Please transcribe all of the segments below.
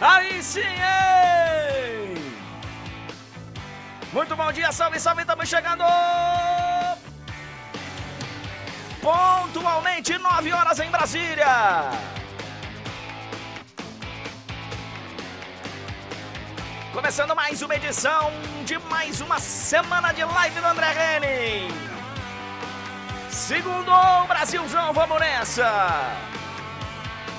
Aí sim, hein? Muito bom dia, salve, salve, estamos chegando! Pontualmente, 9 horas em Brasília! Começando mais uma edição de mais uma semana de live do André Henning. Segundo Brasilzão, vamos nessa!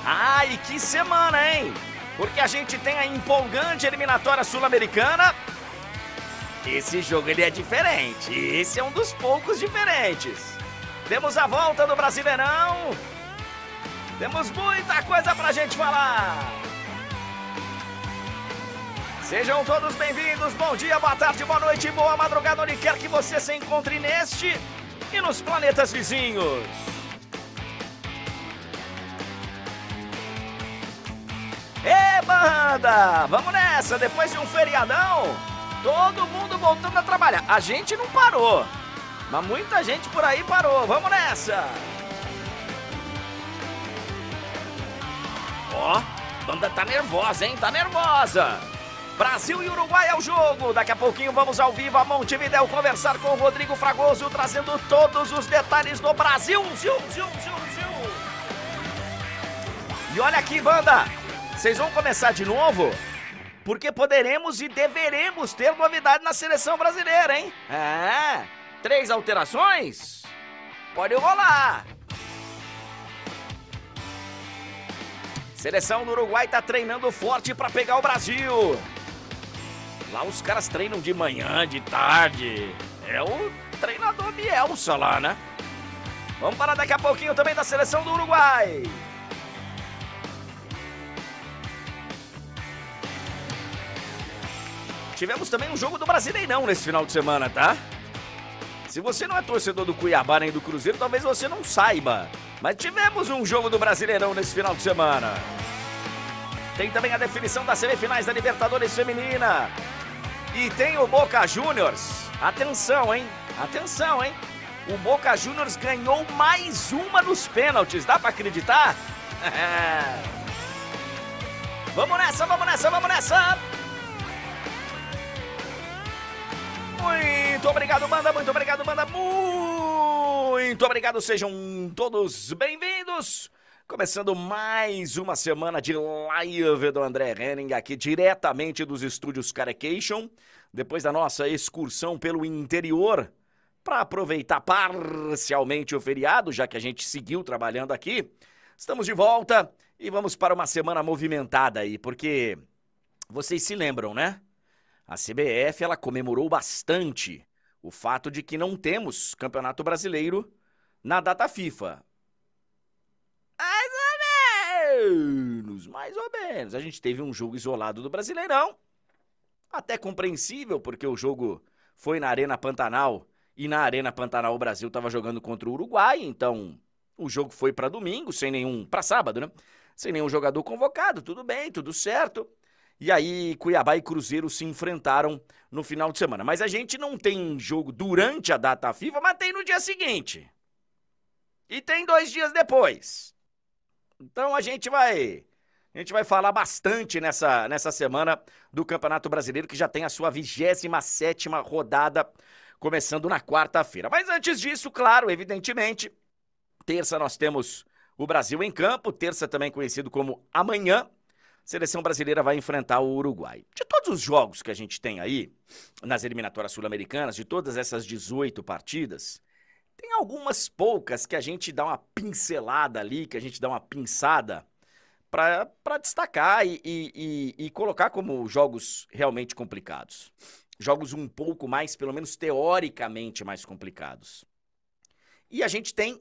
Ai, que semana, hein? Porque a gente tem a empolgante eliminatória sul-americana. Esse jogo ele é diferente. Esse é um dos poucos diferentes. Temos a volta do Brasileirão. Temos muita coisa pra gente falar. Sejam todos bem-vindos. Bom dia, boa tarde, boa noite, boa madrugada, onde quer que você se encontre neste e nos planetas vizinhos. Banda! Vamos nessa! Depois de um feriadão, todo mundo voltando a trabalhar. A gente não parou, mas muita gente por aí parou. Vamos nessa! Ó, a banda tá nervosa, hein? Tá nervosa! Brasil e Uruguai é o jogo. Daqui a pouquinho vamos ao vivo a Montevidéu conversar com o Rodrigo Fragoso, trazendo todos os detalhes do Brasil. Ziu, ziu, ziu, ziu. E olha aqui, banda! Vocês vão começar de novo? Porque poderemos e deveremos ter novidade na seleção brasileira, hein? É, três alterações? Pode rolar. Seleção do Uruguai tá treinando forte para pegar o Brasil. Lá os caras treinam de manhã, de tarde. É o treinador Bielsa lá, né? Vamos falar daqui a pouquinho também da seleção do Uruguai. Tivemos também um jogo do Brasileirão nesse final de semana, tá? Se você não é torcedor do Cuiabá nem do Cruzeiro, talvez você não saiba. Mas tivemos um jogo do Brasileirão nesse final de semana. Tem também a definição das semifinais da Libertadores Feminina. E tem o Boca Juniors. Atenção, hein? Atenção, hein? O Boca Juniors ganhou mais uma nos pênaltis. Dá pra acreditar? vamos nessa, vamos nessa, vamos nessa! Muito obrigado, banda. Muito obrigado, banda. Muito obrigado. Sejam todos bem-vindos. Começando mais uma semana de live do André Henning aqui diretamente dos estúdios Carecation, depois da nossa excursão pelo interior para aproveitar parcialmente o feriado, já que a gente seguiu trabalhando aqui. Estamos de volta e vamos para uma semana movimentada aí, porque vocês se lembram, né? A CBF ela comemorou bastante o fato de que não temos Campeonato Brasileiro na data FIFA. Mais ou menos, mais ou menos. A gente teve um jogo isolado do Brasileirão, até compreensível, porque o jogo foi na Arena Pantanal e na Arena Pantanal o Brasil estava jogando contra o Uruguai, então o jogo foi para domingo, sem nenhum, para sábado, né? Sem nenhum jogador convocado, tudo bem, tudo certo. E aí, Cuiabá e Cruzeiro se enfrentaram no final de semana. Mas a gente não tem jogo durante a data FIFA, mas tem no dia seguinte. E tem dois dias depois. Então a gente vai. A gente vai falar bastante nessa, nessa semana do Campeonato Brasileiro, que já tem a sua 27 rodada, começando na quarta-feira. Mas antes disso, claro, evidentemente, terça nós temos o Brasil em campo, terça também conhecido como amanhã, seleção brasileira vai enfrentar o Uruguai. De todos os jogos que a gente tem aí, nas eliminatórias sul-americanas, de todas essas 18 partidas, tem algumas poucas que a gente dá uma pincelada ali, que a gente dá uma pinçada para destacar e, e, e, e colocar como jogos realmente complicados. Jogos um pouco mais, pelo menos teoricamente, mais complicados. E a gente tem,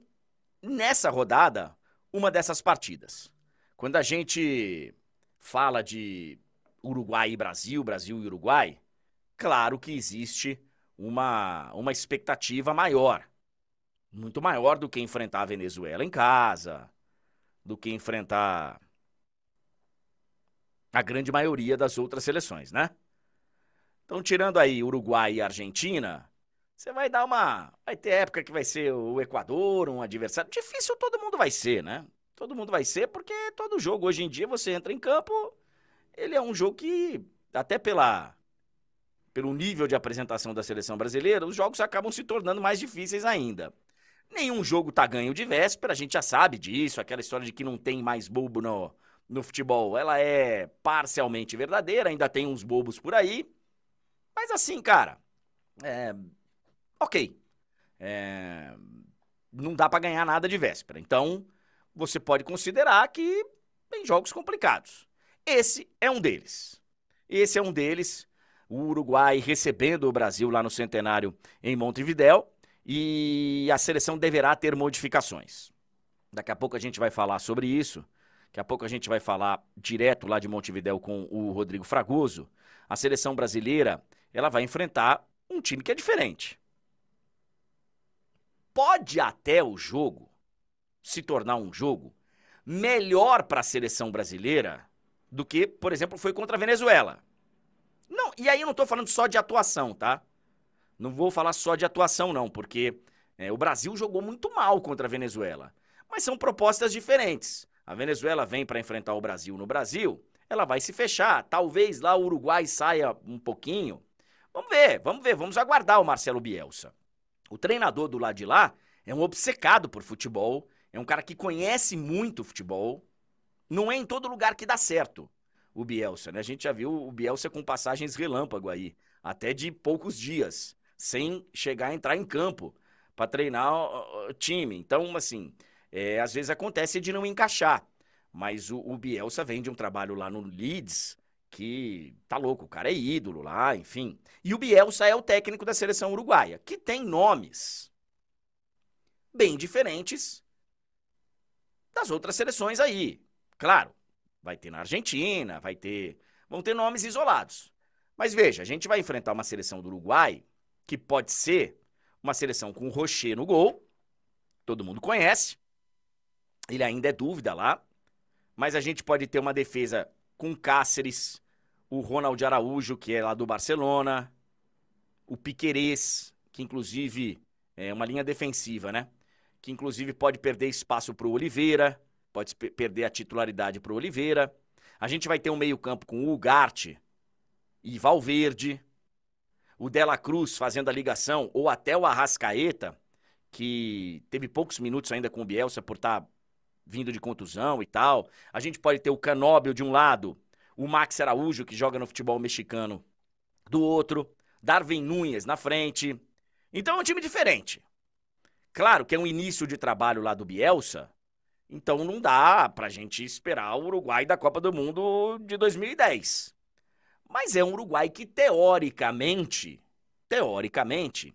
nessa rodada, uma dessas partidas. Quando a gente fala de Uruguai e Brasil, Brasil e Uruguai, claro que existe uma, uma expectativa maior. Muito maior do que enfrentar a Venezuela em casa, do que enfrentar a grande maioria das outras seleções, né? Então, tirando aí Uruguai e Argentina, você vai dar uma. Vai ter época que vai ser o Equador, um adversário. Difícil todo mundo vai ser, né? Todo mundo vai ser, porque todo jogo hoje em dia você entra em campo ele é um jogo que, até pela, pelo nível de apresentação da seleção brasileira, os jogos acabam se tornando mais difíceis ainda. Nenhum jogo tá ganho de véspera, a gente já sabe disso, aquela história de que não tem mais bobo no, no futebol, ela é parcialmente verdadeira, ainda tem uns bobos por aí. Mas assim, cara, é. Ok. É, não dá para ganhar nada de véspera. Então, você pode considerar que tem jogos complicados. Esse é um deles. Esse é um deles. O Uruguai recebendo o Brasil lá no Centenário em Montevidéu e a seleção deverá ter modificações. Daqui a pouco a gente vai falar sobre isso. Daqui a pouco a gente vai falar direto lá de Montevidéu com o Rodrigo Fragoso. A seleção brasileira, ela vai enfrentar um time que é diferente. Pode até o jogo se tornar um jogo melhor para a seleção brasileira do que, por exemplo, foi contra a Venezuela. Não, e aí eu não estou falando só de atuação, tá? Não vou falar só de atuação, não, porque é, o Brasil jogou muito mal contra a Venezuela. Mas são propostas diferentes. A Venezuela vem para enfrentar o Brasil no Brasil, ela vai se fechar. Talvez lá o Uruguai saia um pouquinho. Vamos ver, vamos ver, vamos aguardar o Marcelo Bielsa. O treinador do lado de lá é um obcecado por futebol, é um cara que conhece muito futebol. Não é em todo lugar que dá certo o Bielsa, né? A gente já viu o Bielsa com passagens relâmpago aí, até de poucos dias sem chegar a entrar em campo para treinar o time. Então, assim, é, às vezes acontece de não encaixar. Mas o, o, Bielsa vem de um trabalho lá no Leeds que tá louco, o cara é ídolo lá, enfim. E o Bielsa é o técnico da seleção uruguaia, que tem nomes bem diferentes das outras seleções aí. Claro, vai ter na Argentina, vai ter. Vão ter nomes isolados. Mas veja, a gente vai enfrentar uma seleção do Uruguai que pode ser uma seleção com o Rocher no gol, todo mundo conhece, ele ainda é dúvida lá, mas a gente pode ter uma defesa com Cáceres, o Ronald Araújo, que é lá do Barcelona, o Piquerez, que inclusive é uma linha defensiva, né? Que inclusive pode perder espaço para o Oliveira, pode perder a titularidade para o Oliveira. A gente vai ter um meio-campo com o Ugarte e Valverde o Dela Cruz fazendo a ligação, ou até o Arrascaeta, que teve poucos minutos ainda com o Bielsa por estar tá vindo de contusão e tal. A gente pode ter o Canóbio de um lado, o Max Araújo, que joga no futebol mexicano, do outro, Darwin Nunes na frente. Então é um time diferente. Claro que é um início de trabalho lá do Bielsa, então não dá pra gente esperar o Uruguai da Copa do Mundo de 2010. Mas é um Uruguai que teoricamente, teoricamente,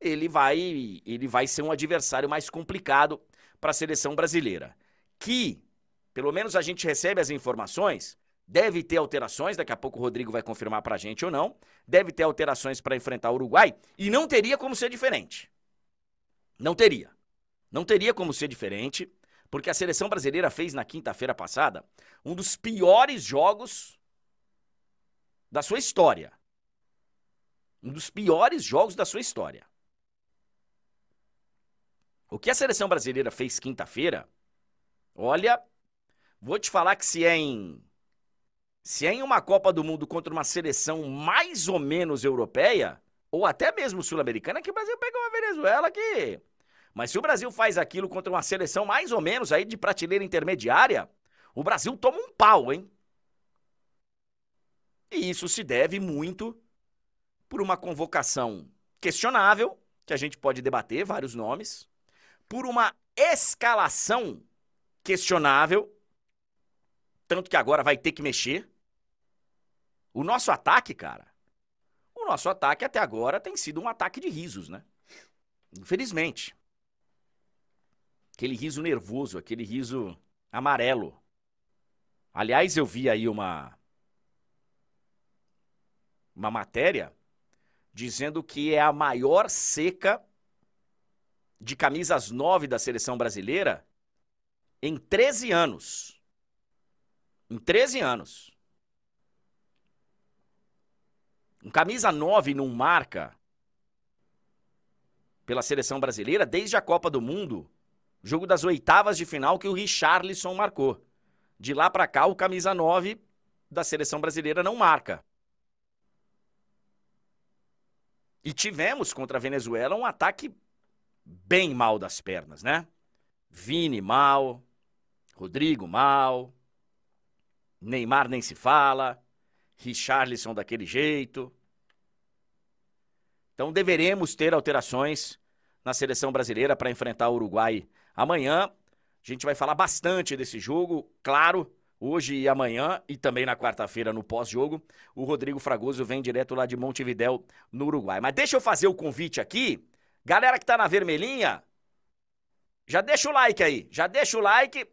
ele vai, ele vai ser um adversário mais complicado para a seleção brasileira, que, pelo menos a gente recebe as informações, deve ter alterações, daqui a pouco o Rodrigo vai confirmar para a gente ou não, deve ter alterações para enfrentar o Uruguai e não teria como ser diferente. Não teria. Não teria como ser diferente, porque a seleção brasileira fez na quinta-feira passada um dos piores jogos da sua história. Um dos piores jogos da sua história. O que a seleção brasileira fez quinta-feira, olha, vou te falar que se é em se é em uma Copa do Mundo contra uma seleção mais ou menos europeia, ou até mesmo sul-americana, que o Brasil pegou uma Venezuela que. Mas se o Brasil faz aquilo contra uma seleção mais ou menos aí de prateleira intermediária, o Brasil toma um pau, hein? E isso se deve muito por uma convocação questionável, que a gente pode debater vários nomes, por uma escalação questionável, tanto que agora vai ter que mexer. O nosso ataque, cara, o nosso ataque até agora tem sido um ataque de risos, né? Infelizmente. Aquele riso nervoso, aquele riso amarelo. Aliás, eu vi aí uma uma matéria dizendo que é a maior seca de camisas 9 da seleção brasileira em 13 anos. Em 13 anos. Um camisa 9 não marca pela seleção brasileira desde a Copa do Mundo, jogo das oitavas de final que o Richarlison marcou. De lá para cá, o camisa 9 da seleção brasileira não marca. E tivemos contra a Venezuela um ataque bem mal das pernas, né? Vini mal, Rodrigo mal, Neymar nem se fala, Richarlison daquele jeito. Então deveremos ter alterações na seleção brasileira para enfrentar o Uruguai amanhã. A gente vai falar bastante desse jogo, claro, hoje e amanhã e também na quarta-feira no pós-jogo. O Rodrigo Fragoso vem direto lá de Montevidéu, no Uruguai. Mas deixa eu fazer o convite aqui. Galera que tá na vermelhinha, já deixa o like aí, já deixa o like.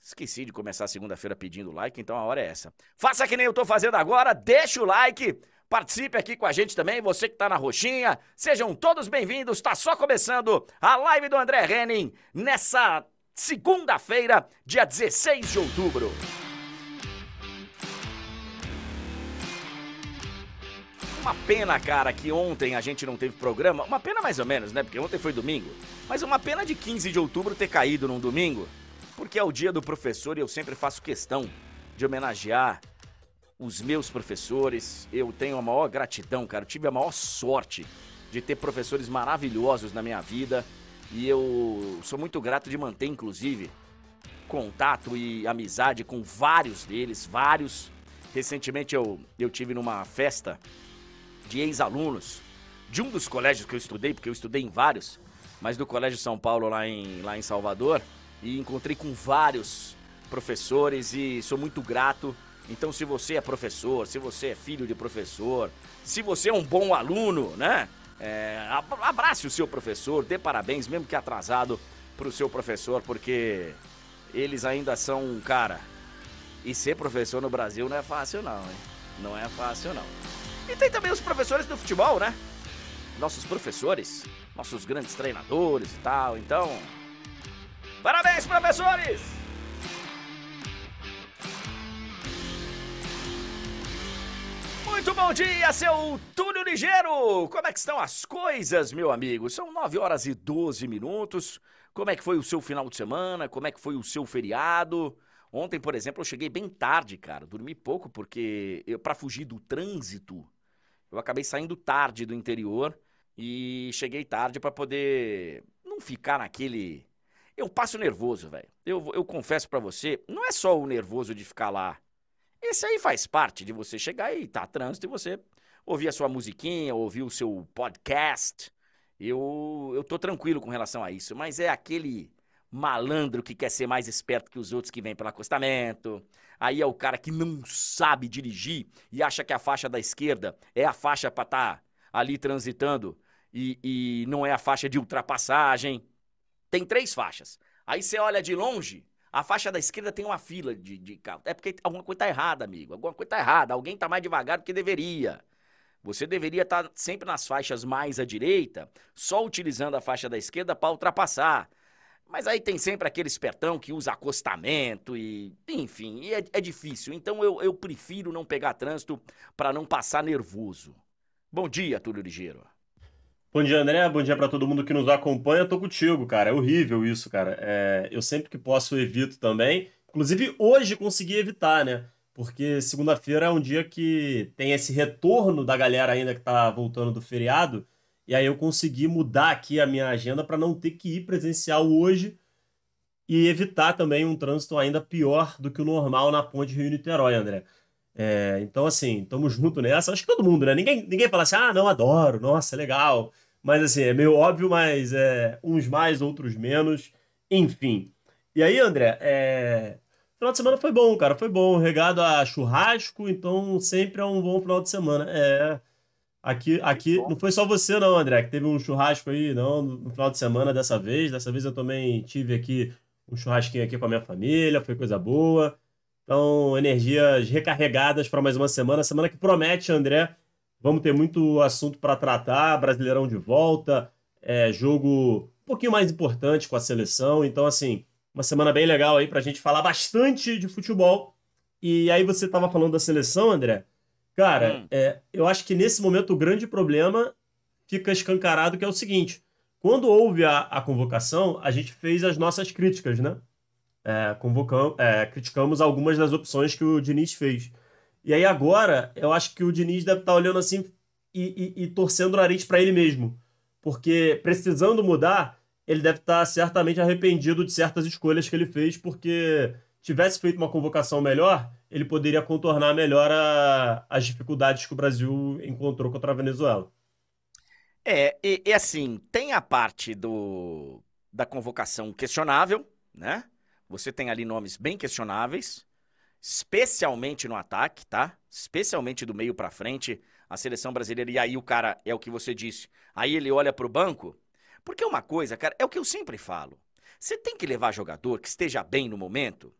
Esqueci de começar segunda-feira pedindo like, então a hora é essa. Faça que nem eu tô fazendo agora, deixa o like, participe aqui com a gente também, você que tá na roxinha. Sejam todos bem-vindos, tá só começando a live do André Henning nessa segunda-feira, dia 16 de outubro. Uma pena, cara, que ontem a gente não teve programa. Uma pena mais ou menos, né? Porque ontem foi domingo. Mas uma pena de 15 de outubro ter caído num domingo. Porque é o dia do professor e eu sempre faço questão de homenagear os meus professores. Eu tenho a maior gratidão, cara. Eu tive a maior sorte de ter professores maravilhosos na minha vida. E eu sou muito grato de manter, inclusive, contato e amizade com vários deles, vários. Recentemente eu, eu tive numa festa de ex-alunos de um dos colégios que eu estudei, porque eu estudei em vários, mas do Colégio São Paulo lá em, lá em Salvador, e encontrei com vários professores e sou muito grato. Então, se você é professor, se você é filho de professor, se você é um bom aluno, né? É, abrace o seu professor, dê parabéns, mesmo que atrasado, pro seu professor, porque eles ainda são um cara. E ser professor no Brasil não é fácil, não, hein? Não é fácil, não. E tem também os professores do futebol, né? Nossos professores, nossos grandes treinadores e tal. Então, parabéns, professores! Muito bom dia, seu Túlio Ligeiro! Como é que estão as coisas, meu amigo? São 9 horas e 12 minutos. Como é que foi o seu final de semana? Como é que foi o seu feriado? Ontem, por exemplo, eu cheguei bem tarde, cara. Dormi pouco porque para fugir do trânsito, eu acabei saindo tarde do interior e cheguei tarde para poder não ficar naquele eu passo nervoso, velho. Eu, eu confesso para você, não é só o nervoso de ficar lá esse aí faz parte de você chegar e tá trânsito e você ouvir a sua musiquinha, ouvir o seu podcast. Eu, eu tô tranquilo com relação a isso, mas é aquele malandro que quer ser mais esperto que os outros que vem pelo acostamento. Aí é o cara que não sabe dirigir e acha que a faixa da esquerda é a faixa para estar tá ali transitando e, e não é a faixa de ultrapassagem. Tem três faixas. Aí você olha de longe, a faixa da esquerda tem uma fila de, de carro. É porque alguma coisa está errada, amigo. Alguma coisa está errada. Alguém está mais devagar do que deveria. Você deveria estar tá sempre nas faixas mais à direita, só utilizando a faixa da esquerda para ultrapassar. Mas aí tem sempre aquele espertão que usa acostamento e. Enfim, e é, é difícil. Então eu, eu prefiro não pegar trânsito para não passar nervoso. Bom dia, Túlio Ligeiro. Bom dia, André. Bom dia para todo mundo que nos acompanha. Tô contigo, cara. É horrível isso, cara. É, eu sempre que posso evito também. Inclusive, hoje consegui evitar, né? Porque segunda-feira é um dia que tem esse retorno da galera ainda que tá voltando do feriado. E aí eu consegui mudar aqui a minha agenda para não ter que ir presencial hoje e evitar também um trânsito ainda pior do que o normal na ponte Rio-Niterói, André. É, então, assim, tamo junto nessa. Acho que todo mundo, né? Ninguém, ninguém fala assim, ah, não, adoro, nossa, é legal. Mas, assim, é meio óbvio, mas é, uns mais, outros menos. Enfim. E aí, André, é... final de semana foi bom, cara. Foi bom, regado a churrasco, então sempre é um bom final de semana. É. Aqui, aqui não foi só você, não, André, que teve um churrasco aí, não, no final de semana dessa vez. Dessa vez eu também tive aqui um churrasquinho aqui com a minha família, foi coisa boa. Então, energias recarregadas para mais uma semana. Semana que promete, André. Vamos ter muito assunto para tratar. Brasileirão de volta, é, jogo um pouquinho mais importante com a seleção. Então, assim, uma semana bem legal aí para a gente falar bastante de futebol. E aí você estava falando da seleção, André. Cara, hum. é, eu acho que nesse momento o grande problema fica escancarado, que é o seguinte. Quando houve a, a convocação, a gente fez as nossas críticas, né? É, convocamos, é, criticamos algumas das opções que o Diniz fez. E aí agora, eu acho que o Diniz deve estar tá olhando assim e, e, e torcendo o nariz para ele mesmo. Porque precisando mudar, ele deve estar tá certamente arrependido de certas escolhas que ele fez, porque tivesse feito uma convocação melhor, ele poderia contornar melhor a, as dificuldades que o Brasil encontrou contra a Venezuela. É, e, e, assim, tem a parte do da convocação questionável, né? Você tem ali nomes bem questionáveis, especialmente no ataque, tá? Especialmente do meio para frente, a seleção brasileira. E aí o cara, é o que você disse, aí ele olha pro banco. Porque uma coisa, cara, é o que eu sempre falo. Você tem que levar jogador que esteja bem no momento,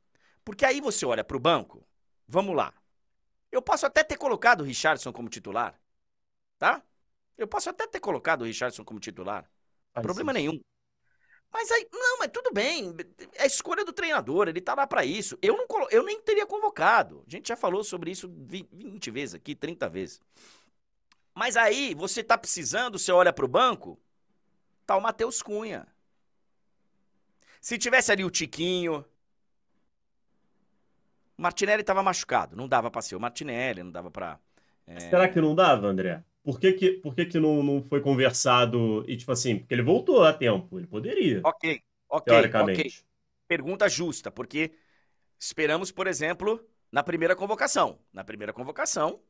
porque aí você olha pro banco. Vamos lá. Eu posso até ter colocado o Richardson como titular, tá? Eu posso até ter colocado o Richardson como titular. Faz problema nenhum. Mas aí, não, mas tudo bem. É escolha do treinador, ele tá lá para isso. Eu, não, eu nem teria convocado. A gente já falou sobre isso 20 vezes aqui, 30 vezes. Mas aí, você tá precisando, você olha pro banco, tá o Matheus Cunha. Se tivesse ali o Tiquinho. Martinelli tava machucado, não dava pra ser o Martinelli, não dava pra. É... Será que não dava, André? Por que, que, por que, que não, não foi conversado e, tipo assim, porque ele voltou a tempo, ele poderia. Ok, ok, teoricamente. ok. Pergunta justa, porque esperamos, por exemplo, na primeira convocação. Na primeira convocação,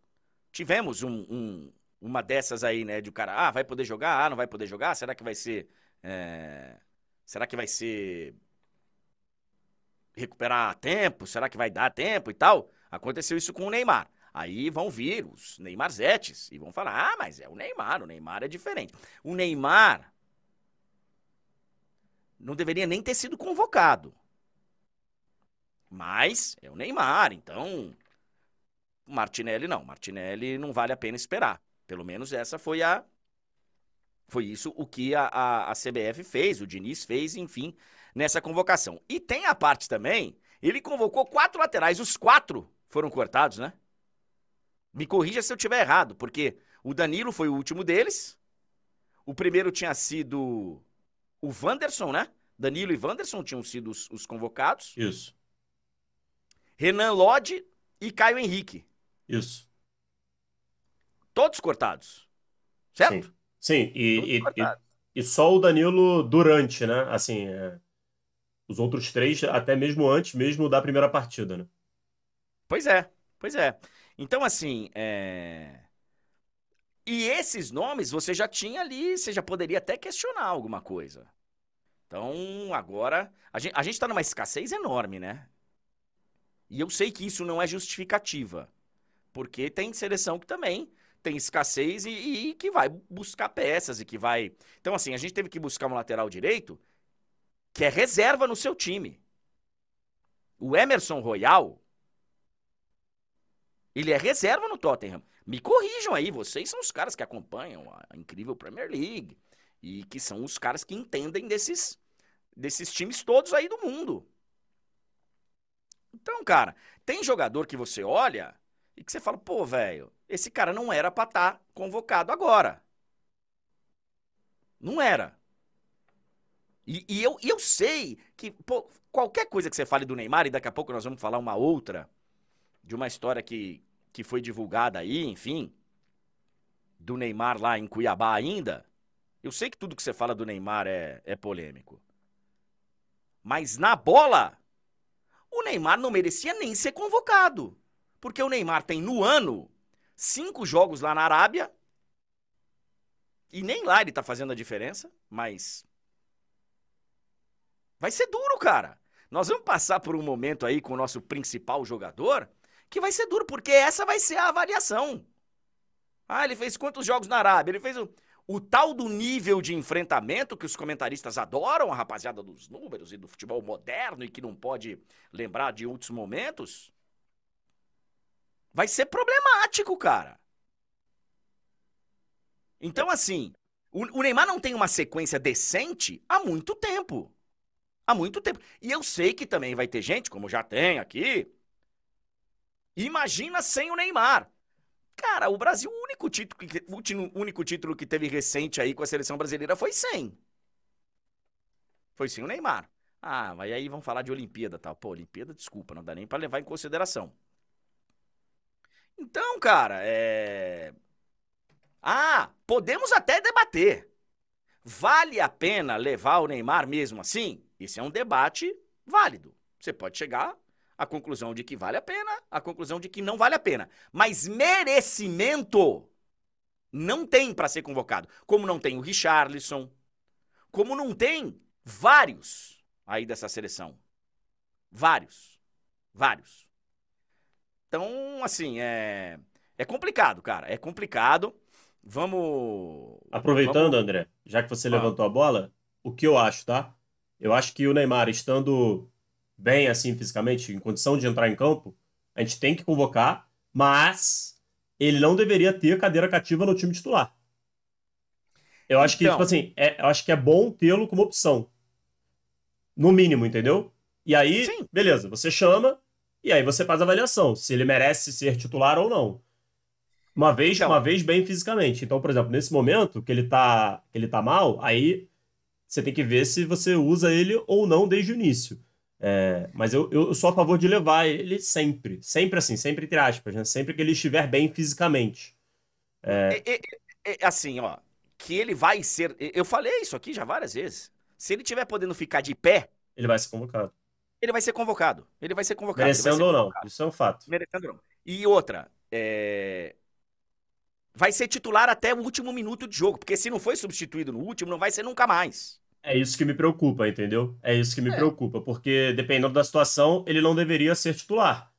tivemos um, um, uma dessas aí, né, de o cara, ah, vai poder jogar, ah, não vai poder jogar, será que vai ser... É... Será que vai ser... Recuperar tempo? Será que vai dar tempo e tal? Aconteceu isso com o Neymar. Aí vão vir os Neymarzetes e vão falar: ah, mas é o Neymar, o Neymar é diferente. O Neymar não deveria nem ter sido convocado. Mas é o Neymar, então. Martinelli não. Martinelli não vale a pena esperar. Pelo menos essa foi a. Foi isso o que a, a, a CBF fez, o Diniz fez, enfim, nessa convocação. E tem a parte também, ele convocou quatro laterais, os quatro foram cortados, né? Me corrija se eu estiver errado, porque o Danilo foi o último deles. O primeiro tinha sido o Wanderson, né? Danilo e Wanderson tinham sido os, os convocados. Isso. Renan Lodge e Caio Henrique. Isso. Todos cortados. Certo? Sim, Sim. E, e, e, e, só o Danilo durante, né? Assim, é... os outros três até mesmo antes mesmo da primeira partida, né? Pois é, pois é. Então, assim, é... E esses nomes você já tinha ali, você já poderia até questionar alguma coisa. Então, agora, a gente, a gente tá numa escassez enorme, né? E eu sei que isso não é justificativa. Porque tem seleção que também tem escassez e, e, que vai buscar peças e que vai. Então, assim, a gente teve que buscar um lateral direito que é reserva no seu time. O Emerson Royal, ele é reserva no Tottenham. Me corrijam aí, vocês são os caras que acompanham a incrível Premier League e que são os caras que entendem desses desses times todos aí do mundo. Então, cara, tem jogador que você olha e que você fala, pô, velho, esse cara não era pra estar tá convocado agora. Não era. E, e eu, eu sei que pô, qualquer coisa que você fale do Neymar, e daqui a pouco nós vamos falar uma outra, de uma história que, que foi divulgada aí, enfim, do Neymar lá em Cuiabá ainda, eu sei que tudo que você fala do Neymar é, é polêmico. Mas na bola, o Neymar não merecia nem ser convocado. Porque o Neymar tem no ano cinco jogos lá na Arábia. E nem lá ele tá fazendo a diferença, mas. Vai ser duro, cara. Nós vamos passar por um momento aí com o nosso principal jogador que vai ser duro, porque essa vai ser a avaliação. Ah, ele fez quantos jogos na Arábia? Ele fez o, o tal do nível de enfrentamento que os comentaristas adoram, a rapaziada dos números e do futebol moderno e que não pode lembrar de outros momentos. Vai ser problemático, cara. Então, assim, o, o Neymar não tem uma sequência decente há muito tempo. Há muito tempo. E eu sei que também vai ter gente, como já tem aqui, Imagina sem o Neymar. Cara, o Brasil, o único título, que, único título que teve recente aí com a seleção brasileira foi sem. Foi sem o Neymar. Ah, mas aí vamos falar de Olimpíada tal. Pô, Olimpíada, desculpa, não dá nem para levar em consideração. Então, cara, é. Ah, podemos até debater. Vale a pena levar o Neymar mesmo assim? Esse é um debate válido. Você pode chegar à conclusão de que vale a pena, à conclusão de que não vale a pena. Mas merecimento não tem para ser convocado. Como não tem o Richarlison, como não tem vários aí dessa seleção. Vários. Vários. Então, assim, é, é complicado, cara. É complicado. Vamos. Aproveitando, vamos... André, já que você ah. levantou a bola, o que eu acho, tá? Eu acho que o Neymar, estando bem assim fisicamente, em condição de entrar em campo, a gente tem que convocar, mas ele não deveria ter cadeira cativa no time titular. Eu acho então... que, tipo assim, é, eu acho que é bom tê-lo como opção. No mínimo, entendeu? E aí, Sim. beleza, você chama e aí você faz a avaliação se ele merece ser titular ou não. Uma vez, então... uma vez bem fisicamente. Então, por exemplo, nesse momento que ele tá, que ele tá mal, aí você tem que ver se você usa ele ou não desde o início. É, mas eu, eu sou a favor de levar ele sempre. Sempre assim, sempre entre aspas, né? Sempre que ele estiver bem fisicamente. É... É, é, assim, ó. Que ele vai ser. Eu falei isso aqui já várias vezes. Se ele tiver podendo ficar de pé. Ele vai ser convocado. Ele vai ser convocado. Ele vai ser convocado. Merecendo ser ou não. Isso é um fato. Merecendo ou não. E outra, é... vai ser titular até o último minuto de jogo. Porque se não foi substituído no último, não vai ser nunca mais. É isso que me preocupa, entendeu? É isso que me é. preocupa, porque dependendo da situação, ele não deveria ser titular.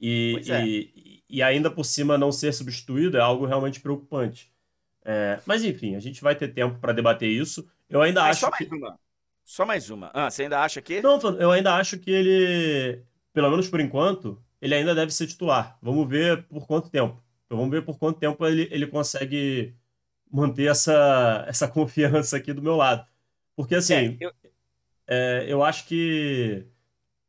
E, é. e, e, ainda por cima não ser substituído é algo realmente preocupante. É, mas enfim, a gente vai ter tempo para debater isso. Eu ainda mas acho. Só mais que... uma. Só mais uma. Ah, você ainda acha que. Não, eu ainda acho que ele, pelo menos por enquanto, ele ainda deve ser titular. Vamos ver por quanto tempo. Então, vamos ver por quanto tempo ele, ele consegue manter essa, essa confiança aqui do meu lado. Porque assim, é, eu... É, eu acho que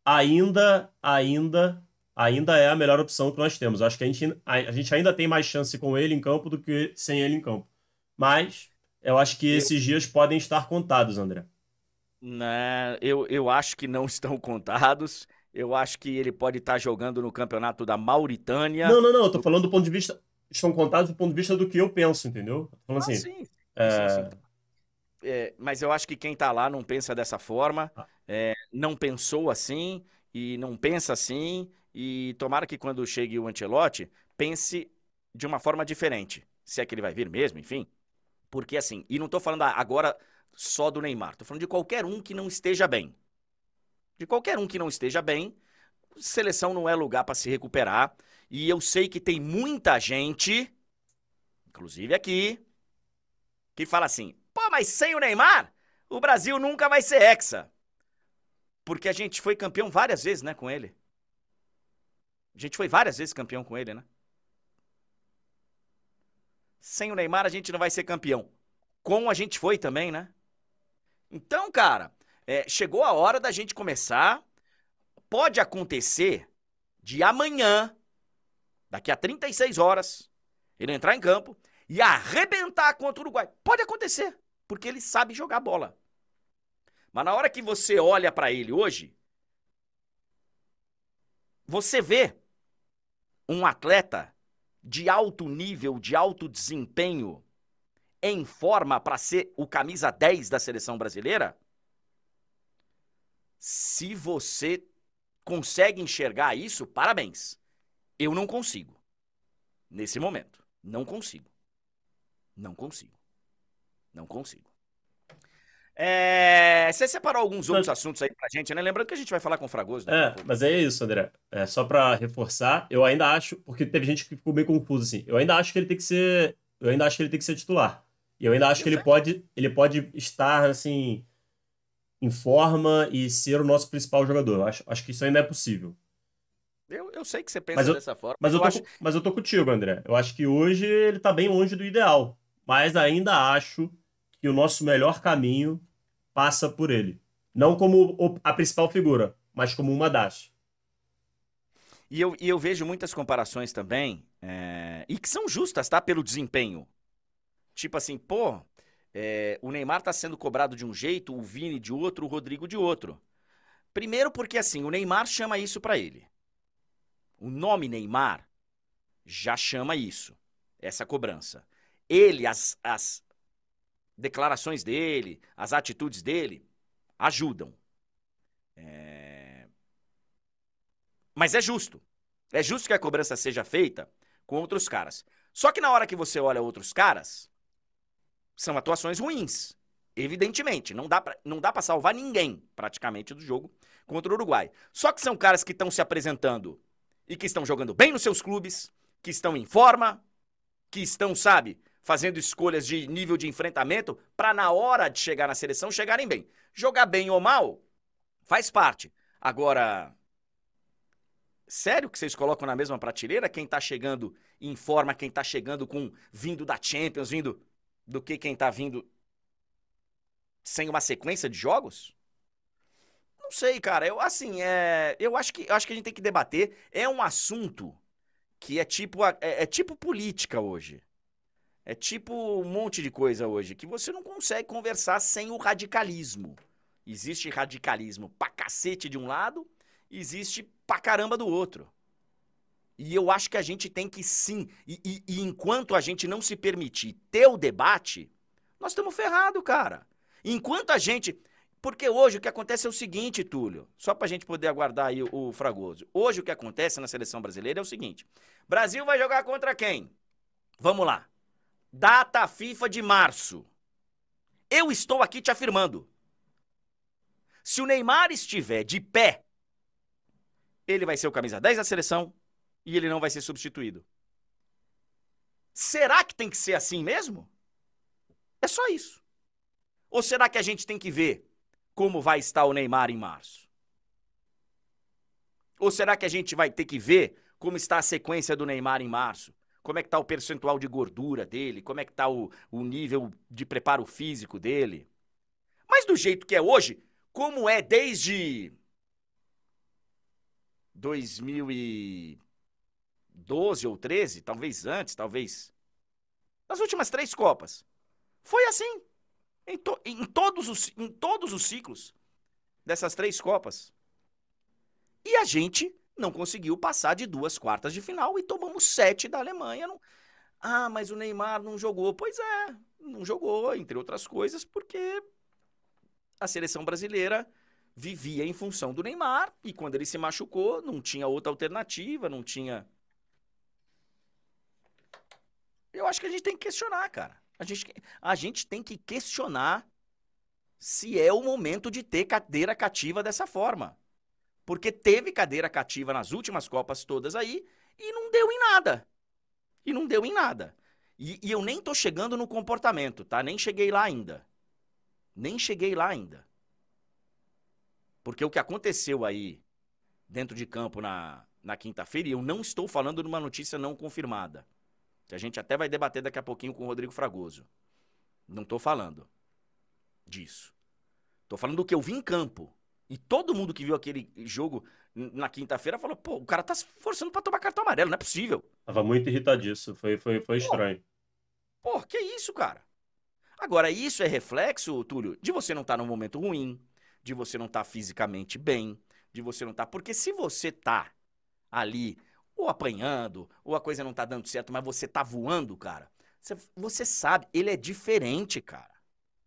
ainda, ainda, ainda é a melhor opção que nós temos. Eu acho que a gente, a, a, gente ainda tem mais chance com ele em campo do que sem ele em campo. Mas eu acho que eu... esses dias podem estar contados, André. Né, eu, eu acho que não estão contados. Eu acho que ele pode estar jogando no campeonato da Mauritânia. Não, não, não. Eu tô falando do ponto de vista. Estão contados do ponto de vista do que eu penso, entendeu? Tô falando ah, assim. Sim. É... Sim, sim é, mas eu acho que quem está lá não pensa dessa forma, ah. é, não pensou assim e não pensa assim. E tomara que quando chegue o Ancelotti, pense de uma forma diferente. Se é que ele vai vir mesmo, enfim. Porque assim, e não estou falando agora só do Neymar, estou falando de qualquer um que não esteja bem. De qualquer um que não esteja bem, seleção não é lugar para se recuperar. E eu sei que tem muita gente, inclusive aqui, que fala assim: mas sem o Neymar, o Brasil nunca vai ser hexa. Porque a gente foi campeão várias vezes, né, com ele. A gente foi várias vezes campeão com ele, né? Sem o Neymar a gente não vai ser campeão. Com a gente foi também, né? Então, cara, é, chegou a hora da gente começar. Pode acontecer de amanhã, daqui a 36 horas, ele entrar em campo e arrebentar contra o Uruguai. Pode acontecer porque ele sabe jogar bola. Mas na hora que você olha para ele hoje, você vê um atleta de alto nível, de alto desempenho, em forma para ser o camisa 10 da seleção brasileira? Se você consegue enxergar isso, parabéns. Eu não consigo. Nesse momento. Não consigo. Não consigo. Não consigo. É, você separou alguns outros mas... assuntos aí pra gente, né? Lembrando que a gente vai falar com o Fragoso. Né? É, mas é isso, André. É, só pra reforçar, eu ainda acho, porque teve gente que ficou meio confuso assim. Eu ainda acho que ele tem que ser. Eu ainda acho que ele tem que ser titular. E eu ainda acho que ele pode, ele pode estar, assim, em forma e ser o nosso principal jogador. Eu acho, acho que isso ainda é possível. Eu, eu sei que você pensa eu, dessa forma. Mas eu, tô, acho... mas eu tô contigo, André. Eu acho que hoje ele tá bem longe do ideal. Mas ainda acho que o nosso melhor caminho passa por ele. Não como a principal figura, mas como uma das. E eu, e eu vejo muitas comparações também, é, e que são justas, tá? Pelo desempenho. Tipo assim, pô, é, o Neymar tá sendo cobrado de um jeito, o Vini de outro, o Rodrigo de outro. Primeiro porque assim, o Neymar chama isso para ele. O nome Neymar já chama isso, essa cobrança. Ele, as, as declarações dele, as atitudes dele, ajudam. É... Mas é justo. É justo que a cobrança seja feita com outros caras. Só que na hora que você olha outros caras, são atuações ruins. Evidentemente, não dá pra, não dá para salvar ninguém, praticamente, do jogo contra o Uruguai. Só que são caras que estão se apresentando e que estão jogando bem nos seus clubes, que estão em forma, que estão, sabe, fazendo escolhas de nível de enfrentamento para na hora de chegar na seleção chegarem bem. Jogar bem ou mal faz parte. Agora, sério que vocês colocam na mesma prateleira quem tá chegando em forma, quem tá chegando com vindo da Champions, vindo do que quem tá vindo sem uma sequência de jogos? Não sei, cara. Eu assim, é, eu acho que eu acho que a gente tem que debater. É um assunto que é tipo é, é tipo política hoje. É tipo um monte de coisa hoje que você não consegue conversar sem o radicalismo. Existe radicalismo pra cacete de um lado, existe pra caramba do outro. E eu acho que a gente tem que sim, e, e, e enquanto a gente não se permitir ter o debate, nós estamos ferrados, cara. Enquanto a gente. Porque hoje o que acontece é o seguinte, Túlio, só pra gente poder aguardar aí o, o Fragoso. Hoje o que acontece na seleção brasileira é o seguinte: Brasil vai jogar contra quem? Vamos lá. Data FIFA de março. Eu estou aqui te afirmando. Se o Neymar estiver de pé, ele vai ser o camisa 10 da seleção e ele não vai ser substituído. Será que tem que ser assim mesmo? É só isso. Ou será que a gente tem que ver como vai estar o Neymar em março? Ou será que a gente vai ter que ver como está a sequência do Neymar em março? Como é que tá o percentual de gordura dele, como é que tá o, o nível de preparo físico dele. Mas do jeito que é hoje, como é desde 2012 ou 13, talvez antes, talvez nas últimas três copas, foi assim em, to, em, todos os, em todos os ciclos dessas três copas. E a gente não conseguiu passar de duas quartas de final e tomamos sete da Alemanha. Não... Ah, mas o Neymar não jogou. Pois é, não jogou, entre outras coisas, porque a seleção brasileira vivia em função do Neymar e quando ele se machucou, não tinha outra alternativa, não tinha. Eu acho que a gente tem que questionar, cara. A gente, a gente tem que questionar se é o momento de ter cadeira cativa dessa forma. Porque teve cadeira cativa nas últimas Copas todas aí e não deu em nada. E não deu em nada. E, e eu nem tô chegando no comportamento, tá? Nem cheguei lá ainda. Nem cheguei lá ainda. Porque o que aconteceu aí dentro de campo na, na quinta-feira, e eu não estou falando de uma notícia não confirmada, que a gente até vai debater daqui a pouquinho com o Rodrigo Fragoso. Não estou falando disso. Estou falando do que eu vi em campo. E todo mundo que viu aquele jogo na quinta-feira falou: pô, o cara tá se forçando pra tomar cartão amarelo, não é possível. Tava muito irritadíssimo, foi, foi, foi estranho. Pô, que isso, cara? Agora, isso é reflexo, Túlio, de você não estar tá num momento ruim, de você não estar tá fisicamente bem, de você não estar. Tá... Porque se você tá ali, ou apanhando, ou a coisa não tá dando certo, mas você tá voando, cara, você, você sabe, ele é diferente, cara.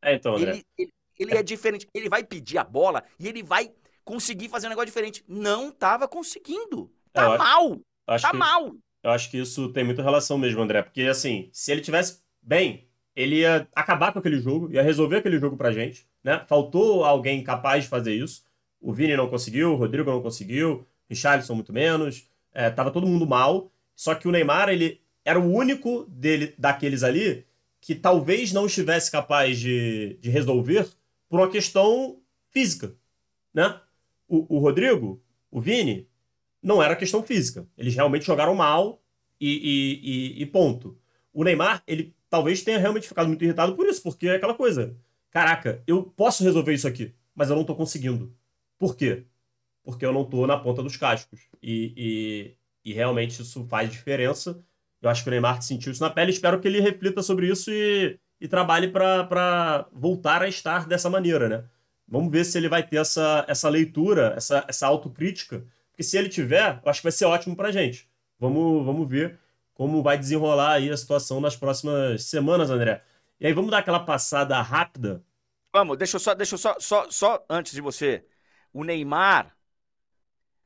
É, então, né? Ele, ele, é diferente. Ele vai pedir a bola e ele vai conseguir fazer um negócio diferente. Não estava conseguindo. Tá mal. Acho tá que, mal. Eu acho que isso tem muita relação mesmo, André. Porque, assim, se ele tivesse bem, ele ia acabar com aquele jogo, ia resolver aquele jogo pra gente, né? Faltou alguém capaz de fazer isso. O Vini não conseguiu, o Rodrigo não conseguiu, o Richarlison muito menos. É, tava todo mundo mal. Só que o Neymar, ele era o único dele daqueles ali que talvez não estivesse capaz de, de resolver por uma questão física, né? O, o Rodrigo, o Vini, não era questão física. Eles realmente jogaram mal e, e, e, ponto. O Neymar, ele talvez tenha realmente ficado muito irritado por isso, porque é aquela coisa. Caraca, eu posso resolver isso aqui, mas eu não tô conseguindo. Por quê? Porque eu não tô na ponta dos cascos. E, e, e realmente isso faz diferença. Eu acho que o Neymar sentiu isso na pele. Espero que ele reflita sobre isso e, e trabalhe para voltar a estar dessa maneira, né? Vamos ver se ele vai ter essa, essa leitura, essa, essa autocrítica, porque se ele tiver, eu acho que vai ser ótimo pra gente. Vamos, vamos ver como vai desenrolar aí a situação nas próximas semanas, André. E aí vamos dar aquela passada rápida. Vamos, deixa eu só, deixa eu só, só, só antes de você. O Neymar,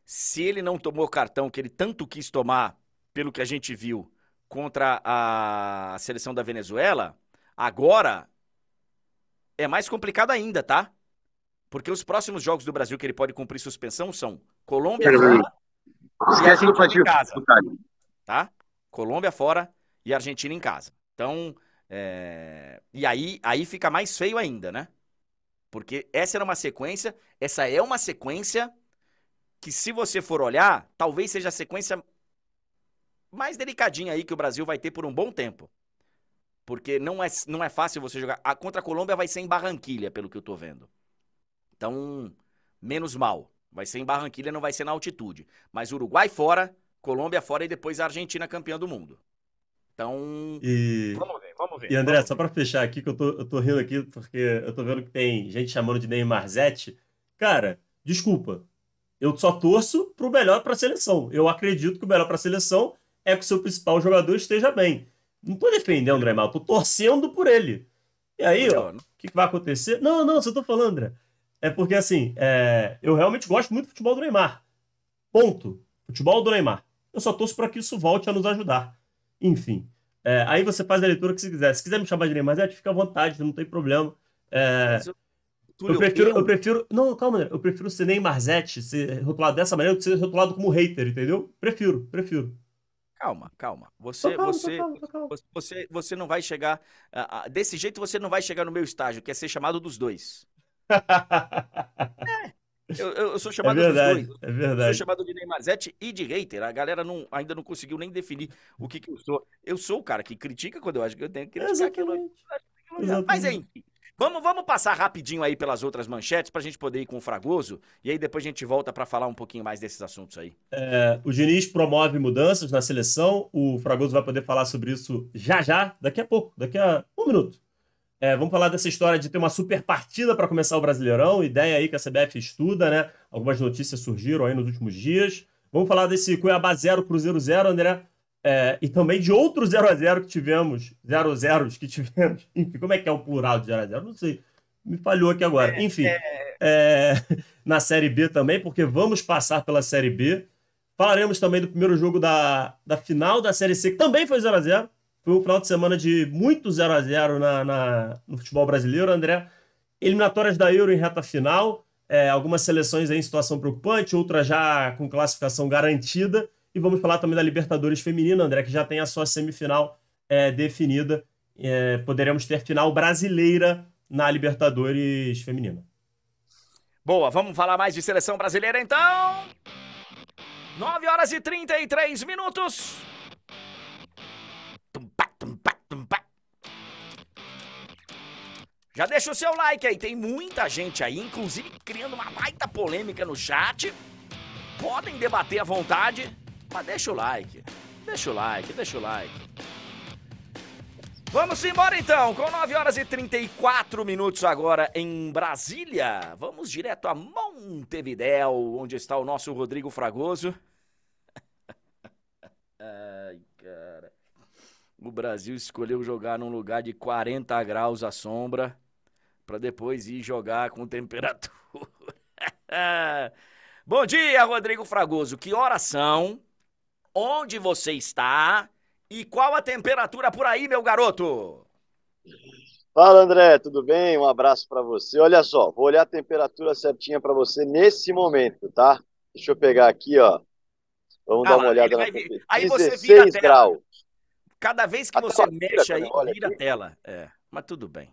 se ele não tomou o cartão que ele tanto quis tomar, pelo que a gente viu, contra a seleção da Venezuela, agora é mais complicado ainda, tá? Porque os próximos jogos do Brasil que ele pode cumprir suspensão são Colômbia fora e Argentina em casa. Tá? Colômbia fora e Argentina em casa. Então, é... e aí, aí fica mais feio ainda, né? Porque essa era uma sequência, essa é uma sequência que se você for olhar, talvez seja a sequência mais delicadinha aí que o Brasil vai ter por um bom tempo. Porque não é, não é fácil você jogar. A contra a Colômbia vai ser em Barranquilha, pelo que eu tô vendo. Então, menos mal. Vai ser em Barranquilha, não vai ser na altitude. Mas Uruguai fora, Colômbia fora e depois a Argentina campeã do mundo. Então, e... vamos ver, vamos ver. E André, só para fechar aqui, que eu tô, eu tô rindo aqui, porque eu tô vendo que tem gente chamando de Neymar Zete. Cara, desculpa. Eu só torço pro melhor para a seleção. Eu acredito que o melhor para a seleção é que o seu principal jogador esteja bem. Não tô defendendo o Neymar, tô torcendo por ele. E aí, ó, o que, que, vai acontecer? Não, não, você tô falando, André. É porque, assim, é... eu realmente gosto muito do futebol do Neymar. Ponto. Futebol do Neymar. Eu só torço para que isso volte a nos ajudar. Enfim. É, aí você faz a leitura que você quiser. Se quiser me chamar de Neymar, é, fica à vontade, não tem problema. É... Eu, eu, prefiro, eu prefiro. Não, calma, eu prefiro ser Neymar Zete, ser rotulado dessa maneira, do que ser rotulado como hater, entendeu? Prefiro, prefiro. Calma, calma. Você, calma, você, calma, calma. você, você não vai chegar. Uh, uh, desse jeito você não vai chegar no meu estágio, que é ser chamado dos dois. é. Eu, eu, sou é chamado é verdade, dos dois. É verdade. sou chamado de Neymarzete e de hater. A galera não, ainda não conseguiu nem definir o que, que eu sou. Eu sou o cara que critica quando eu acho que eu tenho que criticar aquilo. Mas enfim. Vamos, vamos passar rapidinho aí pelas outras manchetes para a gente poder ir com o Fragoso e aí depois a gente volta para falar um pouquinho mais desses assuntos aí. É, o Diniz promove mudanças na seleção, o Fragoso vai poder falar sobre isso já já, daqui a pouco, daqui a um minuto. É, vamos falar dessa história de ter uma super partida para começar o Brasileirão, ideia aí que a CBF estuda, né? Algumas notícias surgiram aí nos últimos dias. Vamos falar desse Cuiabá 0, Cruzeiro 0, André. É, e também de outro 0 a 0 que tivemos, 0 0 que tivemos. Enfim, como é que é o plural de 0 a 0 Não sei. Me falhou aqui agora. É, Enfim, é... É, na Série B também, porque vamos passar pela Série B. Falaremos também do primeiro jogo da, da final da Série C, que também foi 0 a 0 Foi um final de semana de muito 0 a 0 na, na, no futebol brasileiro, André. Eliminatórias da Euro em reta final. É, algumas seleções em situação preocupante, outras já com classificação garantida. E vamos falar também da Libertadores Feminina, André, que já tem a sua semifinal é, definida. É, poderemos ter final brasileira na Libertadores Feminina. Boa, vamos falar mais de seleção brasileira então. 9 horas e 33 minutos. Já deixa o seu like aí, tem muita gente aí, inclusive criando uma baita polêmica no chat. Podem debater à vontade. Mas deixa o like. Deixa o like, deixa o like. Vamos embora então, com 9 horas e 34 minutos agora em Brasília. Vamos direto a Montevidéu, onde está o nosso Rodrigo Fragoso. Ai, cara. O Brasil escolheu jogar num lugar de 40 graus à sombra para depois ir jogar com temperatura. Bom dia, Rodrigo Fragoso. Que horas são? Onde você está e qual a temperatura por aí, meu garoto? Fala, André, tudo bem? Um abraço para você. Olha só, vou olhar a temperatura certinha para você nesse momento, tá? Deixa eu pegar aqui, ó. Vamos ah, dar uma olhada na temperatura. Aí você vira a tela. graus. Cada vez que você mexe aí, vira a tela. É, mas tudo bem.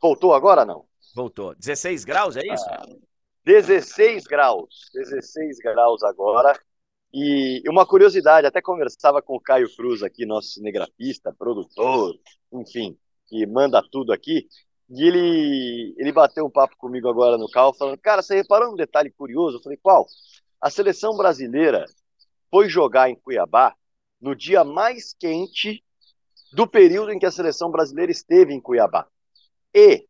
Voltou agora não? Voltou. 16 graus, é isso? Ah, 16 graus. 16 graus agora. E uma curiosidade, até conversava com o Caio Cruz aqui, nosso cinegrafista, produtor, enfim, que manda tudo aqui, e ele, ele bateu um papo comigo agora no carro, falando, cara, você reparou um detalhe curioso? Eu falei, qual? A seleção brasileira foi jogar em Cuiabá no dia mais quente do período em que a seleção brasileira esteve em Cuiabá. E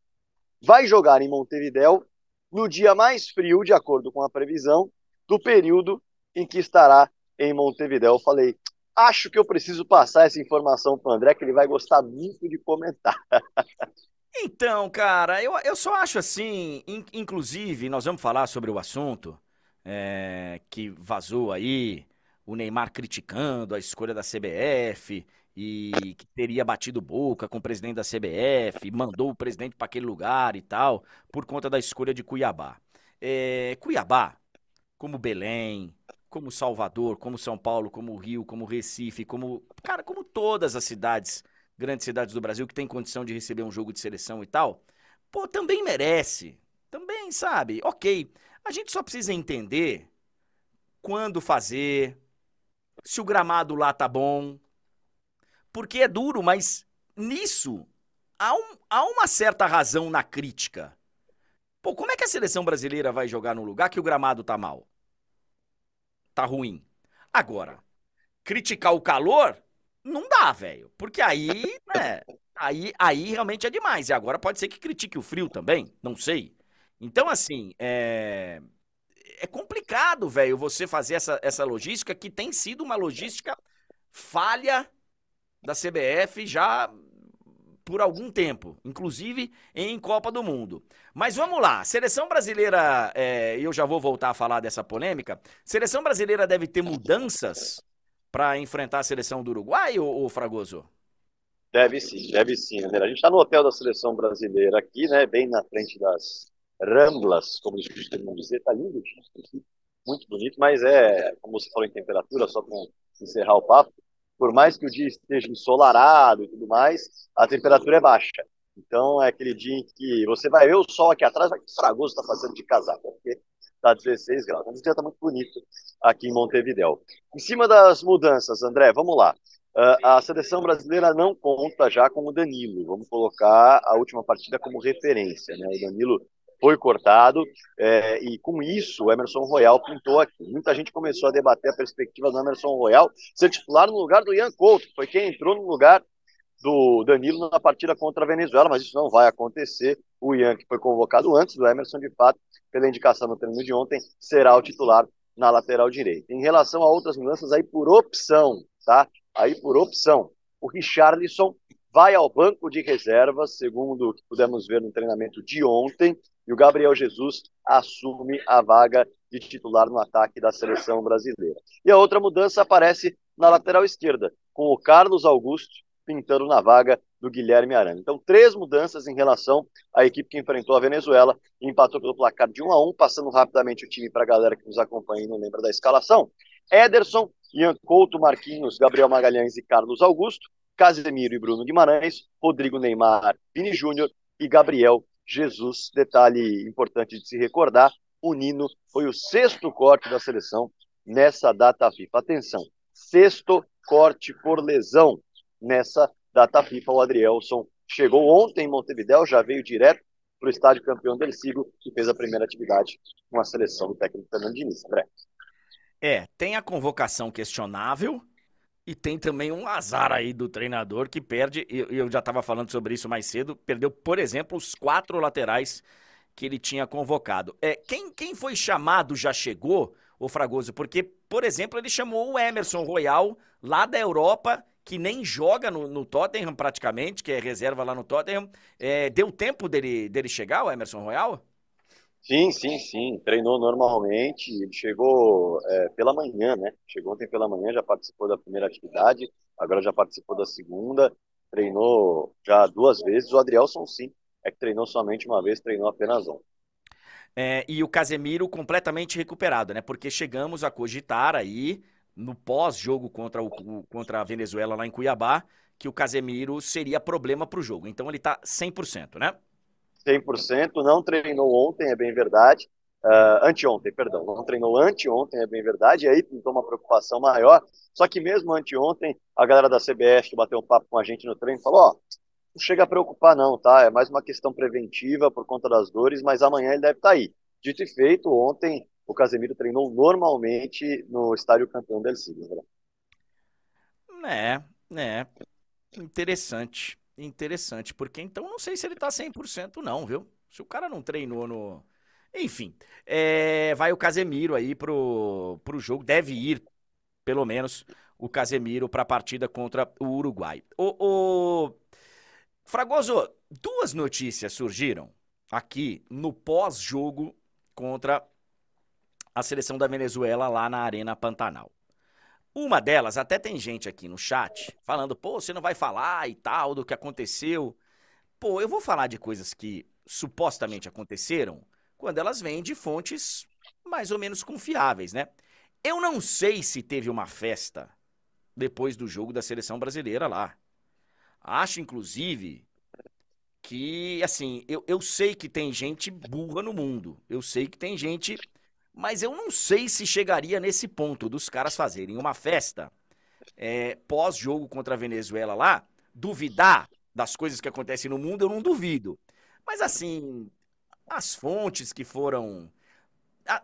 vai jogar em Montevidéu no dia mais frio, de acordo com a previsão, do período em que estará em Montevideo. Eu falei, acho que eu preciso passar essa informação para o André, que ele vai gostar muito de comentar. Então, cara, eu, eu só acho assim, in, inclusive, nós vamos falar sobre o assunto é, que vazou aí, o Neymar criticando a escolha da CBF e que teria batido boca com o presidente da CBF, mandou o presidente para aquele lugar e tal, por conta da escolha de Cuiabá. É, Cuiabá, como Belém, como Salvador, como São Paulo, como Rio, como Recife, como. Cara, como todas as cidades, grandes cidades do Brasil que tem condição de receber um jogo de seleção e tal, pô, também merece. Também, sabe? Ok. A gente só precisa entender quando fazer, se o gramado lá tá bom. Porque é duro, mas nisso há, um, há uma certa razão na crítica. Pô, como é que a seleção brasileira vai jogar num lugar que o gramado tá mal? Tá ruim. Agora, criticar o calor não dá, velho. Porque aí, né? Aí, aí realmente é demais. E agora pode ser que critique o frio também, não sei. Então, assim, é, é complicado, velho, você fazer essa, essa logística que tem sido uma logística falha da CBF já por algum tempo, inclusive em Copa do Mundo. Mas vamos lá, seleção brasileira, é, eu já vou voltar a falar dessa polêmica. Seleção brasileira deve ter mudanças para enfrentar a seleção do Uruguai, ou, Fragoso? Deve sim, deve sim, André. A gente está no hotel da seleção brasileira aqui, né? Bem na frente das Ramblas, como eles costumam dizer. Tá lindo, muito bonito, mas é, como você falou em temperatura, só para encerrar o papo, por mais que o dia esteja ensolarado e tudo mais, a temperatura é baixa. Então é aquele dia em que você vai ver o sol aqui atrás, vai que fragoso está fazendo de casaco, porque está 16 graus. Mas o dia está muito bonito aqui em Montevidéu. Em cima das mudanças, André, vamos lá. Uh, a seleção brasileira não conta já com o Danilo. Vamos colocar a última partida como referência. Né? O Danilo foi cortado, é, e com isso o Emerson Royal pintou aqui. Muita gente começou a debater a perspectiva do Emerson Royal ser titular no lugar do Ian Couto, que foi quem entrou no lugar do Danilo na partida contra a Venezuela, mas isso não vai acontecer. O Ian, que foi convocado antes do Emerson, de fato, pela indicação no treino de ontem, será o titular na lateral direita. Em relação a outras mudanças, aí por opção, tá? Aí por opção. O Richarlison vai ao banco de reservas, segundo o que pudemos ver no treinamento de ontem, e o Gabriel Jesus assume a vaga de titular no ataque da seleção brasileira. E a outra mudança aparece na lateral esquerda, com o Carlos Augusto pintando na vaga do Guilherme Arana. Então, três mudanças em relação à equipe que enfrentou a Venezuela empatou pelo placar de 1 a 1, passando rapidamente o time para a galera que nos acompanha e não lembra da escalação. Ederson, Ian Couto, Marquinhos, Gabriel Magalhães e Carlos Augusto, Casemiro e Bruno Guimarães, Rodrigo Neymar, Vini Júnior e Gabriel Jesus. Detalhe importante de se recordar: o Nino foi o sexto corte da seleção nessa data FIFA. Atenção, sexto corte por lesão nessa data FIFA. O Adrielson chegou ontem em Montevideo, já veio direto para o estádio campeão del Sigo e fez a primeira atividade com a seleção do técnico Fernando Diniz. André. É, tem a convocação questionável, e tem também um azar aí do treinador que perde, e eu já estava falando sobre isso mais cedo, perdeu, por exemplo, os quatro laterais que ele tinha convocado. É, quem, quem foi chamado já chegou, o Fragoso, porque, por exemplo, ele chamou o Emerson Royal lá da Europa, que nem joga no, no Tottenham praticamente, que é reserva lá no Tottenham. É, deu tempo dele, dele chegar, o Emerson Royal? Sim, sim, sim. Treinou normalmente. Ele chegou é, pela manhã, né? Chegou ontem pela manhã, já participou da primeira atividade, agora já participou da segunda. Treinou já duas vezes. O Adrielson, sim, é que treinou somente uma vez, treinou apenas um. É, e o Casemiro completamente recuperado, né? Porque chegamos a cogitar aí, no pós-jogo contra, o, contra a Venezuela lá em Cuiabá, que o Casemiro seria problema para o jogo. Então ele está 100%, né? 100%, não treinou ontem, é bem verdade. Uh, anteontem, perdão, não treinou anteontem, é bem verdade, e aí pintou uma preocupação maior. Só que mesmo anteontem, a galera da CBF que bateu um papo com a gente no treino falou: ó, não chega a preocupar, não, tá? É mais uma questão preventiva por conta das dores, mas amanhã ele deve estar tá aí. Dito e feito, ontem o Casemiro treinou normalmente no estádio campeão del Siglo. É, é. Interessante interessante, porque então não sei se ele tá 100% não, viu? Se o cara não treinou no... Enfim, é, vai o Casemiro aí pro, pro jogo, deve ir, pelo menos, o Casemiro para a partida contra o Uruguai. O, o... Fragoso, duas notícias surgiram aqui no pós-jogo contra a seleção da Venezuela lá na Arena Pantanal. Uma delas, até tem gente aqui no chat falando, pô, você não vai falar e tal do que aconteceu. Pô, eu vou falar de coisas que supostamente aconteceram quando elas vêm de fontes mais ou menos confiáveis, né? Eu não sei se teve uma festa depois do jogo da seleção brasileira lá. Acho, inclusive, que, assim, eu, eu sei que tem gente burra no mundo. Eu sei que tem gente. Mas eu não sei se chegaria nesse ponto dos caras fazerem uma festa é, pós-jogo contra a Venezuela lá. Duvidar das coisas que acontecem no mundo, eu não duvido. Mas, assim, as fontes que foram.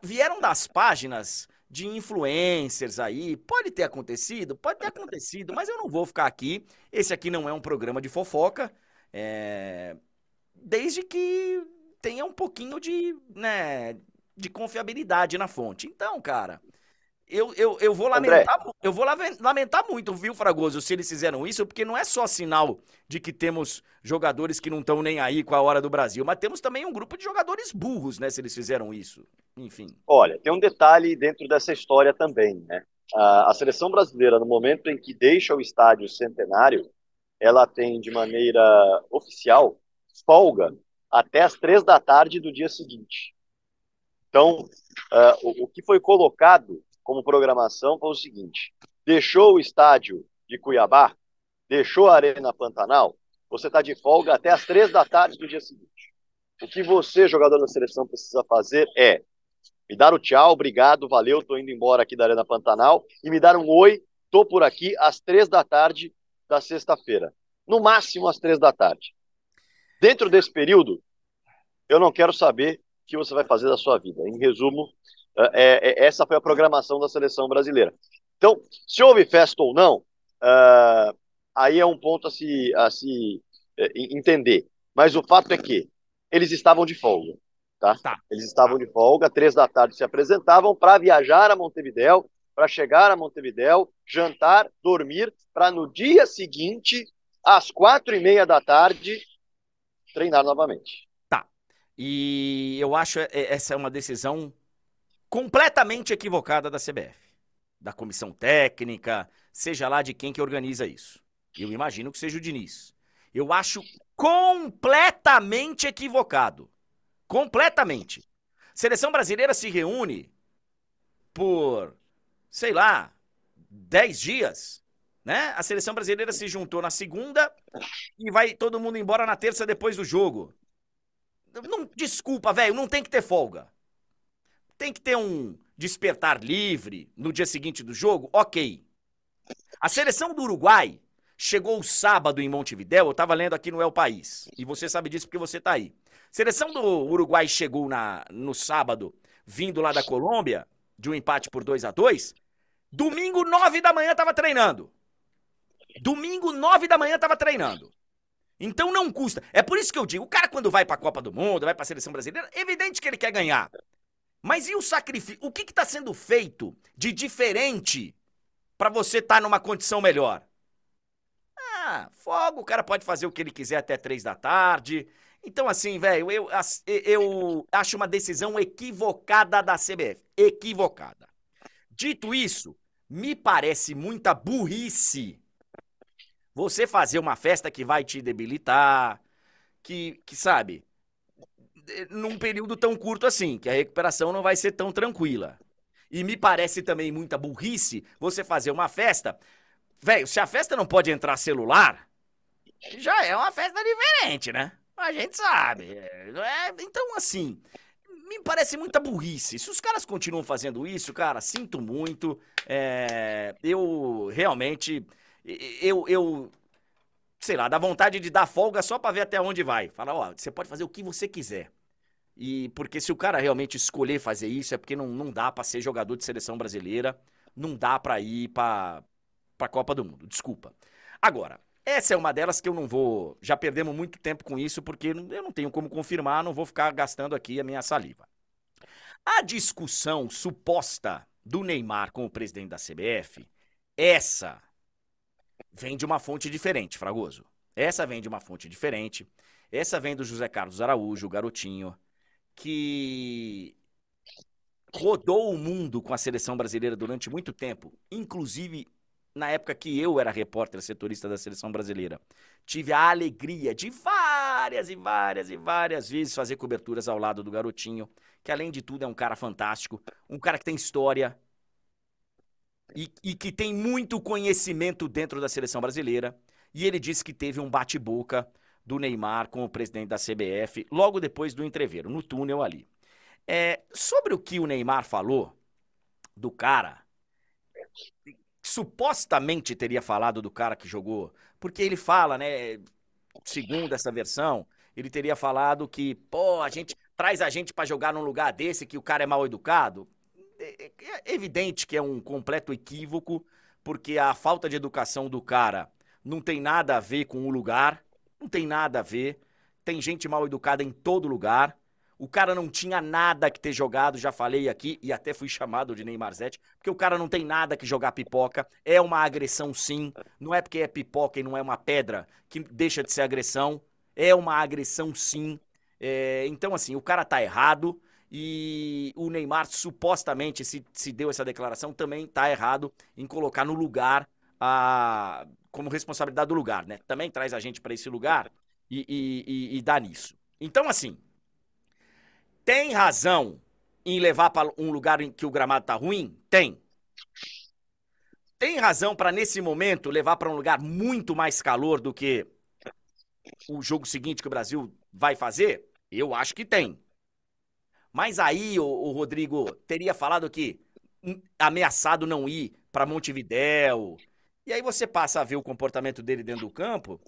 vieram das páginas de influencers aí. Pode ter acontecido? Pode ter acontecido, mas eu não vou ficar aqui. Esse aqui não é um programa de fofoca. É... Desde que tenha um pouquinho de, né, de confiabilidade na fonte. Então, cara, eu, eu, eu vou lamentar, eu vou lamentar muito, viu, Fragoso, se eles fizeram isso, porque não é só sinal de que temos jogadores que não estão nem aí com a hora do Brasil, mas temos também um grupo de jogadores burros, né, se eles fizeram isso. Enfim. Olha, tem um detalhe dentro dessa história também, né? A, a seleção brasileira, no momento em que deixa o estádio centenário, ela tem de maneira oficial folga até as três da tarde do dia seguinte. Então, uh, o, o que foi colocado como programação foi o seguinte: deixou o estádio de Cuiabá, deixou a Arena Pantanal, você está de folga até as três da tarde do dia seguinte. O que você, jogador da seleção, precisa fazer é me dar o tchau, obrigado, valeu, tô indo embora aqui da Arena Pantanal, e me dar um oi, tô por aqui às três da tarde da sexta-feira. No máximo às três da tarde. Dentro desse período, eu não quero saber que você vai fazer da sua vida. Em resumo, é, é, essa foi a programação da seleção brasileira. Então, se houve festa ou não, uh, aí é um ponto a se, a se uh, entender. Mas o fato é que eles estavam de folga. Tá? tá. Eles estavam de folga, três da tarde se apresentavam para viajar a Montevidéu, para chegar a Montevidéu, jantar, dormir, para no dia seguinte, às quatro e meia da tarde, treinar novamente. E eu acho essa é uma decisão completamente equivocada da CBF, da comissão técnica, seja lá de quem que organiza isso. Eu imagino que seja o Diniz. Eu acho completamente equivocado. Completamente. Seleção brasileira se reúne por, sei lá, 10 dias, né? A seleção brasileira se juntou na segunda e vai todo mundo embora na terça depois do jogo. Não, desculpa, velho, não tem que ter folga. Tem que ter um despertar livre no dia seguinte do jogo? Ok. A seleção do Uruguai chegou sábado em Montevidéu, eu estava lendo aqui no El País, e você sabe disso porque você está aí. Seleção do Uruguai chegou na, no sábado, vindo lá da Colômbia, de um empate por 2 a 2 Domingo, 9 da manhã, estava treinando. Domingo, 9 da manhã, estava treinando. Então não custa. É por isso que eu digo, o cara quando vai para a Copa do Mundo, vai para a seleção brasileira, é evidente que ele quer ganhar. Mas e o sacrifício? O que está sendo feito de diferente para você estar tá numa condição melhor? Ah, fogo, o cara pode fazer o que ele quiser até três da tarde. Então, assim, velho, eu, eu acho uma decisão equivocada da CBF. Equivocada. Dito isso, me parece muita burrice você fazer uma festa que vai te debilitar, que, que sabe, num período tão curto assim, que a recuperação não vai ser tão tranquila. E me parece também muita burrice você fazer uma festa. Velho, se a festa não pode entrar celular, já é uma festa diferente, né? A gente sabe. É, então, assim, me parece muita burrice. Se os caras continuam fazendo isso, cara, sinto muito. É, eu realmente. Eu, eu. Sei lá, dá vontade de dar folga só pra ver até onde vai. Fala, ó, você pode fazer o que você quiser. E porque se o cara realmente escolher fazer isso, é porque não, não dá para ser jogador de seleção brasileira, não dá para ir para a Copa do Mundo. Desculpa. Agora, essa é uma delas que eu não vou. Já perdemos muito tempo com isso, porque eu não tenho como confirmar, não vou ficar gastando aqui a minha saliva. A discussão suposta do Neymar com o presidente da CBF essa vem de uma fonte diferente, Fragoso. Essa vem de uma fonte diferente. Essa vem do José Carlos Araújo, o garotinho, que rodou o mundo com a seleção brasileira durante muito tempo, inclusive na época que eu era repórter setorista da seleção brasileira. Tive a alegria de várias e várias e várias vezes fazer coberturas ao lado do garotinho, que além de tudo é um cara fantástico, um cara que tem história e, e que tem muito conhecimento dentro da seleção brasileira. E ele disse que teve um bate-boca do Neymar com o presidente da CBF logo depois do entreveiro, no túnel ali. É, sobre o que o Neymar falou do cara, supostamente teria falado do cara que jogou, porque ele fala, né, segundo essa versão, ele teria falado que, pô, a gente traz a gente para jogar num lugar desse que o cara é mal educado. É, é, é evidente que é um completo equívoco, porque a falta de educação do cara não tem nada a ver com o lugar, não tem nada a ver. Tem gente mal educada em todo lugar. O cara não tinha nada que ter jogado, já falei aqui, e até fui chamado de Neymarzete, porque o cara não tem nada que jogar pipoca. É uma agressão, sim. Não é porque é pipoca e não é uma pedra que deixa de ser agressão. É uma agressão, sim. É, então, assim, o cara tá errado. E o Neymar, supostamente, se, se deu essa declaração, também tá errado em colocar no lugar a, como responsabilidade do lugar, né? Também traz a gente para esse lugar e, e, e, e dá nisso. Então, assim, tem razão em levar para um lugar em que o gramado tá ruim? Tem. Tem razão para nesse momento levar para um lugar muito mais calor do que o jogo seguinte que o Brasil vai fazer? Eu acho que tem. Mas aí, o, o Rodrigo teria falado que ameaçado não ir para Montevidéu. E aí você passa a ver o comportamento dele dentro do campo,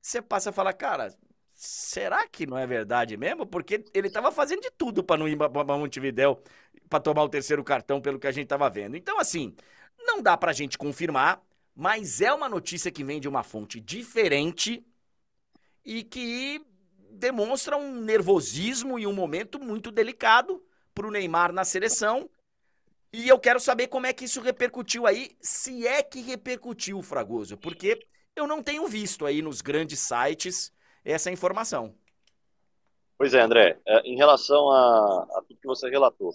você passa a falar, cara, será que não é verdade mesmo? Porque ele estava fazendo de tudo para não ir para Montevidéu para tomar o terceiro cartão, pelo que a gente estava vendo. Então, assim, não dá para a gente confirmar, mas é uma notícia que vem de uma fonte diferente e que demonstra um nervosismo e um momento muito delicado para o Neymar na seleção. E eu quero saber como é que isso repercutiu aí, se é que repercutiu, Fragoso, porque eu não tenho visto aí nos grandes sites essa informação. Pois é, André. É, em relação a, a tudo que você relatou,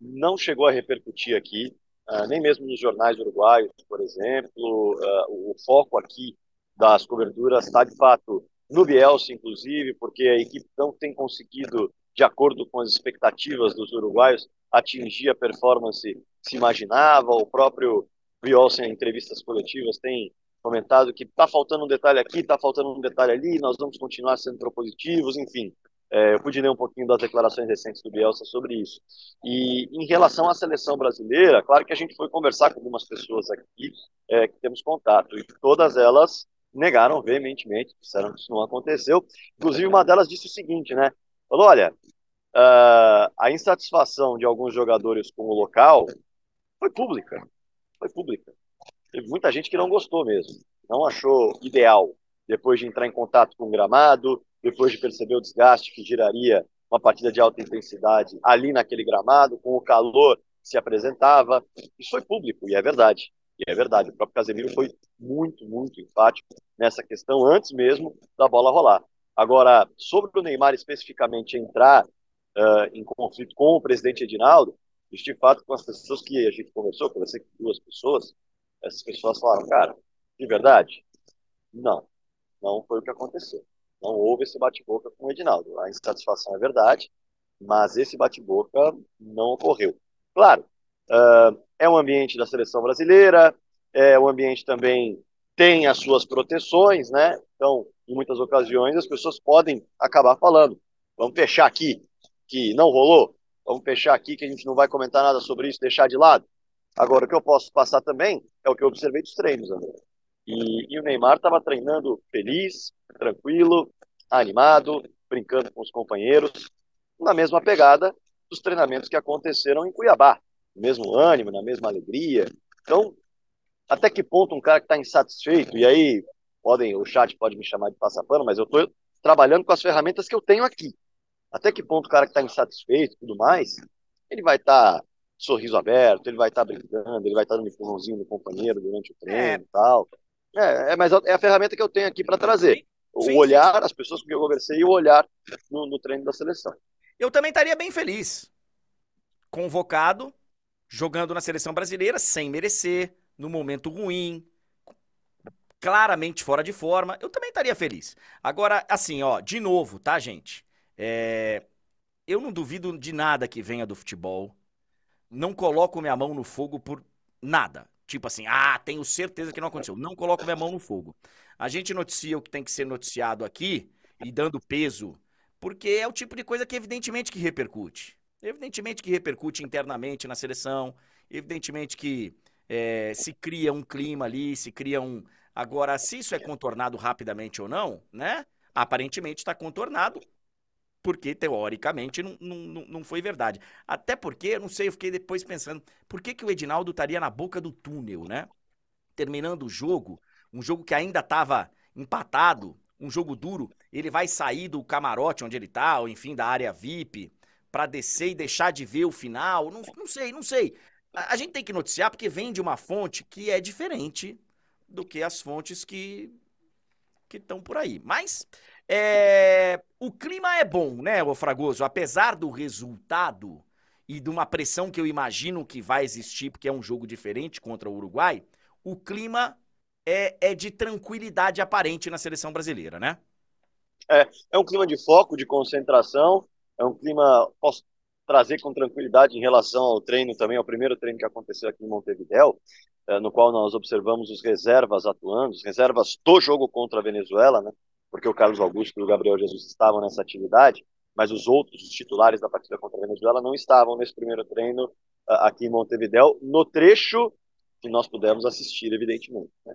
não chegou a repercutir aqui, uh, nem mesmo nos jornais uruguaios, por exemplo. Uh, o foco aqui das coberturas está, de fato, no Bielsa, inclusive, porque a equipe não tem conseguido, de acordo com as expectativas dos uruguaios, atingir a performance que se imaginava. O próprio Bielsa, em entrevistas coletivas, tem comentado que está faltando um detalhe aqui, está faltando um detalhe ali, nós vamos continuar sendo propositivos, enfim. É, eu pude ler um pouquinho das declarações recentes do Bielsa sobre isso. E em relação à seleção brasileira, claro que a gente foi conversar com algumas pessoas aqui é, que temos contato, e todas elas negaram veementemente, disseram que isso não aconteceu. Inclusive, uma delas disse o seguinte, né? Falou, olha, uh, a insatisfação de alguns jogadores com o local foi pública, foi pública. Teve muita gente que não gostou mesmo, não achou ideal, depois de entrar em contato com o gramado, depois de perceber o desgaste que geraria uma partida de alta intensidade ali naquele gramado, com o calor que se apresentava. Isso foi público, e é verdade. E é verdade, o próprio Casemiro foi muito, muito enfático nessa questão antes mesmo da bola rolar. Agora, sobre o Neymar especificamente entrar uh, em conflito com o presidente Edinaldo, de fato com as pessoas que a gente conversou, conversei com duas pessoas, essas pessoas falaram, cara, de verdade? Não, não foi o que aconteceu. Não houve esse bate-boca com o Edinaldo. A insatisfação é verdade, mas esse bate-boca não ocorreu. Claro, uh, é um ambiente da seleção brasileira, é um ambiente também tem as suas proteções, né? Então, em muitas ocasiões, as pessoas podem acabar falando: vamos fechar aqui, que não rolou, vamos fechar aqui, que a gente não vai comentar nada sobre isso, deixar de lado. Agora, o que eu posso passar também é o que eu observei dos treinos, André. E, e o Neymar estava treinando feliz, tranquilo, animado, brincando com os companheiros, na mesma pegada dos treinamentos que aconteceram em Cuiabá, mesmo ânimo, na mesma alegria. Então, até que ponto um cara que está insatisfeito, e aí podem, o chat pode me chamar de passapano, mas eu estou trabalhando com as ferramentas que eu tenho aqui. Até que ponto o cara que está insatisfeito e tudo mais, ele vai estar tá sorriso aberto, ele vai estar tá brincando, ele vai estar tá dando empurrãozinho no companheiro durante o treino é. e tal. É, é, mas é a ferramenta que eu tenho aqui para trazer. O sim, olhar, sim. as pessoas com quem eu conversei e o olhar no, no treino da seleção. Eu também estaria bem feliz. Convocado, jogando na seleção brasileira sem merecer, no momento ruim, claramente fora de forma, eu também estaria feliz. Agora, assim, ó, de novo, tá, gente? É... Eu não duvido de nada que venha do futebol. Não coloco minha mão no fogo por nada. Tipo assim, ah, tenho certeza que não aconteceu. Não coloco minha mão no fogo. A gente noticia o que tem que ser noticiado aqui e dando peso, porque é o tipo de coisa que evidentemente que repercute. Evidentemente que repercute internamente na seleção, evidentemente que é, se cria um clima ali, se cria um, Agora, se isso é contornado rapidamente ou não, né? Aparentemente está contornado, porque teoricamente não, não, não foi verdade. Até porque, eu não sei, eu fiquei depois pensando, por que, que o Edinaldo estaria na boca do túnel, né? Terminando o jogo, um jogo que ainda estava empatado, um jogo duro, ele vai sair do camarote onde ele tá, ou enfim, da área VIP, para descer e deixar de ver o final. Não, não sei, não sei. A, a gente tem que noticiar porque vem de uma fonte que é diferente do que as fontes que que estão por aí. Mas é, o clima é bom, né, o Fragoso? Apesar do resultado e de uma pressão que eu imagino que vai existir, porque é um jogo diferente contra o Uruguai, o clima é, é de tranquilidade aparente na seleção brasileira, né? É, é um clima de foco, de concentração, é um clima, posso trazer com tranquilidade em relação ao treino também, ao primeiro treino que aconteceu aqui em Montevidéu, eh, no qual nós observamos os reservas atuando, os reservas do jogo contra a Venezuela, né? porque o Carlos Augusto e o Gabriel Jesus estavam nessa atividade, mas os outros, os titulares da partida contra a Venezuela, não estavam nesse primeiro treino uh, aqui em Montevidéu, no trecho que nós pudemos assistir, evidentemente. Né?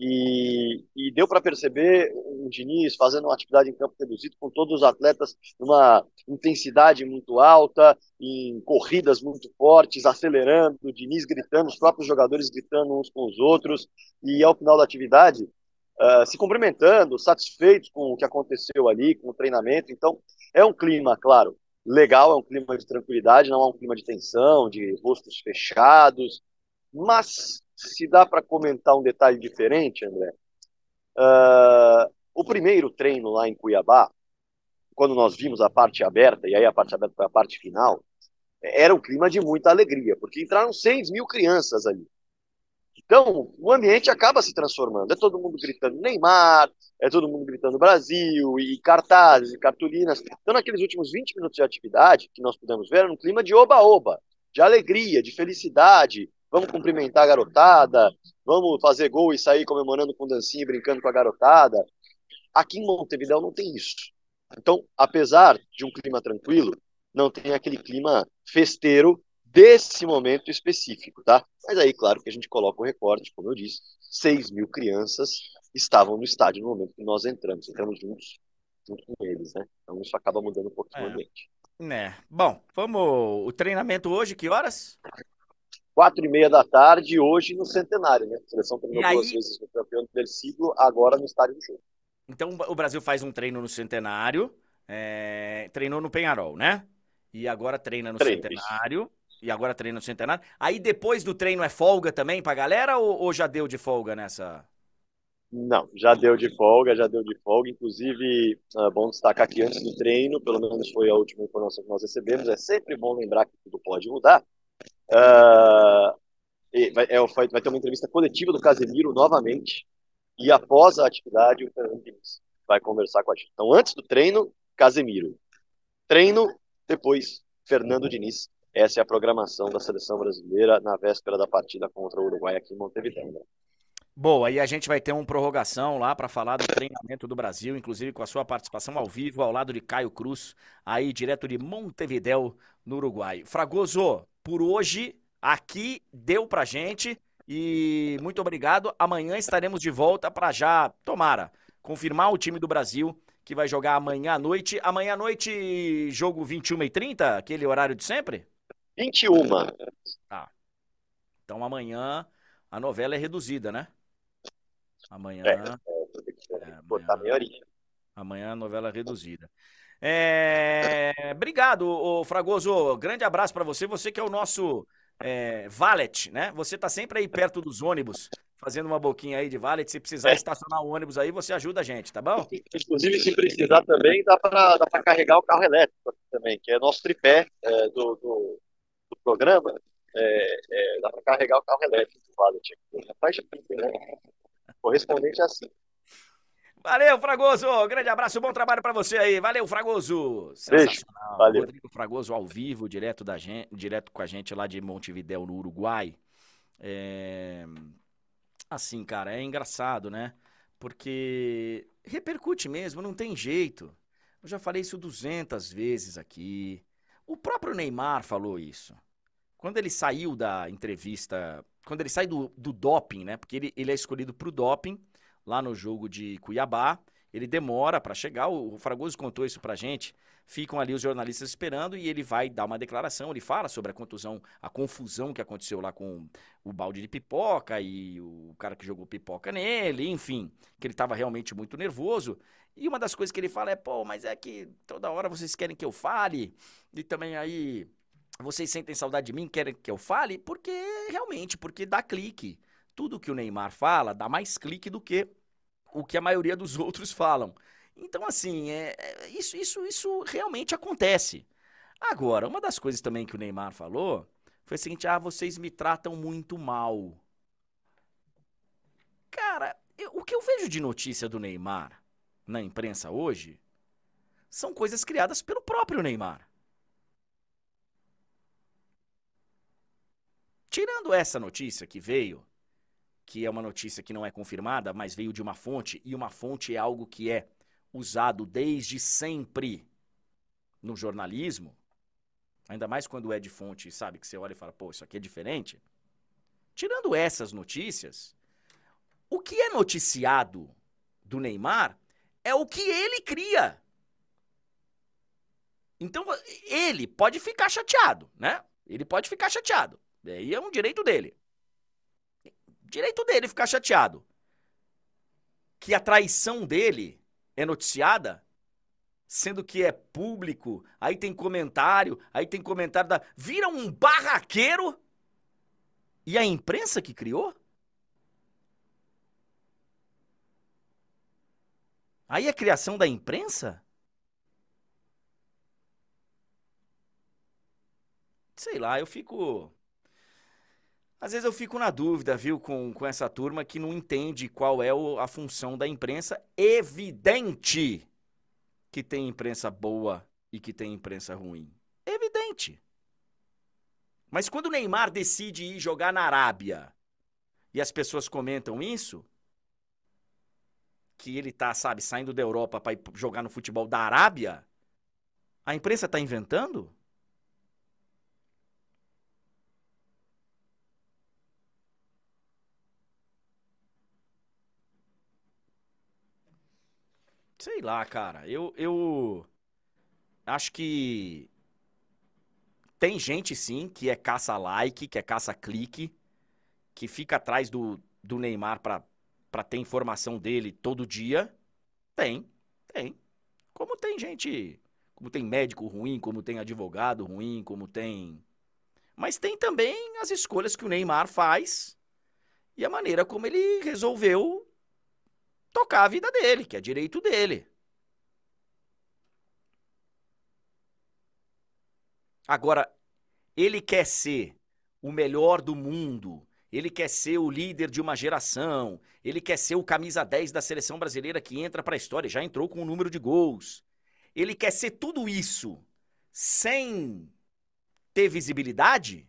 E, e, deu para perceber o Diniz fazendo uma atividade em campo reduzido com todos os atletas numa intensidade muito alta, em corridas muito fortes, acelerando, o Diniz gritando, os próprios jogadores gritando uns com os outros, e ao final da atividade uh, se cumprimentando, satisfeitos com o que aconteceu ali, com o treinamento. Então, é um clima, claro, legal, é um clima de tranquilidade, não é um clima de tensão, de rostos fechados, mas se dá para comentar um detalhe diferente, André, uh, o primeiro treino lá em Cuiabá, quando nós vimos a parte aberta, e aí a parte aberta foi a parte final, era um clima de muita alegria, porque entraram 6 mil crianças ali. Então, o ambiente acaba se transformando. É todo mundo gritando Neymar, é todo mundo gritando Brasil, e cartazes, e cartolinas. Então, naqueles últimos 20 minutos de atividade que nós pudemos ver, era um clima de oba-oba, de alegria, de felicidade, vamos cumprimentar a garotada, vamos fazer gol e sair comemorando com dancinha e brincando com a garotada. Aqui em Montevideo não tem isso. Então, apesar de um clima tranquilo, não tem aquele clima festeiro desse momento específico, tá? Mas aí, claro que a gente coloca o recorte, como eu disse, 6 mil crianças estavam no estádio no momento que nós entramos, entramos juntos, junto com eles, né? Então isso acaba mudando um pouquinho é. o ambiente. É. Bom, vamos. O treinamento hoje, que horas? Quatro e meia da tarde, hoje no Centenário, né? A seleção treinou aí... duas vezes no campeão do ciclo, agora no estádio do jogo. Então o Brasil faz um treino no Centenário, é... treinou no Penharol, né? E agora treina no treino, Centenário. Isso. E agora treina no Centenário. Aí depois do treino é folga também pra galera ou, ou já deu de folga nessa? Não, já deu de folga, já deu de folga. Inclusive, é bom destacar que antes do treino, pelo menos foi a última informação que nós recebemos, é sempre bom lembrar que tudo pode mudar. Uh, vai, é, vai, ter uma entrevista coletiva do Casemiro novamente. E após a atividade, o Fernando Diniz vai conversar com a gente. Então, antes do treino, Casemiro. Treino, depois, Fernando Diniz. Essa é a programação da seleção brasileira na véspera da partida contra o Uruguai aqui em Montevideo. Boa, e a gente vai ter uma prorrogação lá para falar do treinamento do Brasil, inclusive com a sua participação ao vivo, ao lado de Caio Cruz, aí direto de Montevideo, no Uruguai. Fragoso, por hoje aqui deu pra gente e muito obrigado. Amanhã estaremos de volta para já, tomara, confirmar o time do Brasil que vai jogar amanhã à noite. Amanhã à noite, jogo 21 e 30 aquele horário de sempre? 21. Tá. Então amanhã a novela é reduzida, né? Amanhã. É, é, é amanhã, amanhã a novela é reduzida. É... Obrigado, ô Fragoso. Grande abraço para você. Você que é o nosso é, valet, né? Você tá sempre aí perto dos ônibus, fazendo uma boquinha aí de valet. Se precisar é. estacionar o ônibus aí, você ajuda a gente, tá bom? Inclusive, se precisar também, dá para carregar o carro elétrico também, que é nosso tripé é, do, do, do, programa. É, é, dá para carregar o carro elétrico do valet. Faixa né? correspondente assim. Valeu, Fragoso. Grande abraço, bom trabalho para você aí. Valeu, Fragoso. Beijo. Valeu. Rodrigo Fragoso ao vivo, direto, da gente, direto com a gente lá de Montevidéu, no Uruguai. É... Assim, cara, é engraçado, né? Porque repercute mesmo, não tem jeito. Eu já falei isso 200 vezes aqui. O próprio Neymar falou isso. Quando ele saiu da entrevista, quando ele sai do, do doping, né? Porque ele, ele é escolhido pro doping lá no jogo de Cuiabá. Ele demora para chegar, o Fragoso contou isso pra gente. Ficam ali os jornalistas esperando e ele vai dar uma declaração. Ele fala sobre a contusão, a confusão que aconteceu lá com o balde de pipoca e o cara que jogou pipoca nele, enfim, que ele estava realmente muito nervoso. E uma das coisas que ele fala é: pô, mas é que toda hora vocês querem que eu fale, e também aí vocês sentem saudade de mim, querem que eu fale, porque realmente, porque dá clique. Tudo que o Neymar fala dá mais clique do que o que a maioria dos outros falam. Então, assim, é, é, isso, isso, isso realmente acontece. Agora, uma das coisas também que o Neymar falou foi o seguinte: ah, vocês me tratam muito mal. Cara, eu, o que eu vejo de notícia do Neymar na imprensa hoje são coisas criadas pelo próprio Neymar. Tirando essa notícia que veio que é uma notícia que não é confirmada, mas veio de uma fonte, e uma fonte é algo que é usado desde sempre no jornalismo, ainda mais quando é de fonte, sabe, que você olha e fala, pô, isso aqui é diferente. Tirando essas notícias, o que é noticiado do Neymar é o que ele cria. Então, ele pode ficar chateado, né? Ele pode ficar chateado. Aí é um direito dele. Direito dele ficar chateado. Que a traição dele é noticiada, sendo que é público, aí tem comentário, aí tem comentário da. Vira um barraqueiro e a imprensa que criou? Aí é criação da imprensa? Sei lá, eu fico. Às vezes eu fico na dúvida, viu, com, com essa turma que não entende qual é o, a função da imprensa. Evidente que tem imprensa boa e que tem imprensa ruim. Evidente. Mas quando o Neymar decide ir jogar na Arábia e as pessoas comentam isso, que ele tá, sabe, saindo da Europa para ir jogar no futebol da Arábia, a imprensa tá inventando? Sei lá, cara. Eu, eu acho que tem gente sim que é caça like, que é caça clique, que fica atrás do, do Neymar pra, pra ter informação dele todo dia. Tem, tem. Como tem gente, como tem médico ruim, como tem advogado ruim, como tem. Mas tem também as escolhas que o Neymar faz e a maneira como ele resolveu tocar a vida dele, que é direito dele. Agora, ele quer ser o melhor do mundo, ele quer ser o líder de uma geração, ele quer ser o camisa 10 da seleção brasileira que entra para a história, já entrou com o um número de gols. Ele quer ser tudo isso sem ter visibilidade,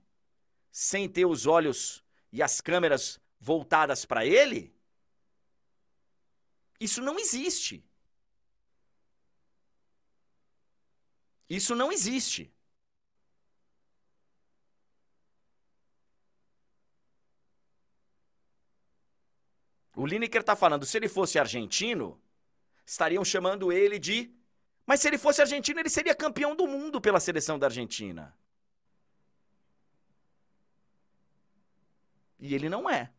sem ter os olhos e as câmeras voltadas para ele? Isso não existe. Isso não existe. O Lineker está falando, se ele fosse argentino, estariam chamando ele de. Mas se ele fosse argentino, ele seria campeão do mundo pela seleção da Argentina. E ele não é.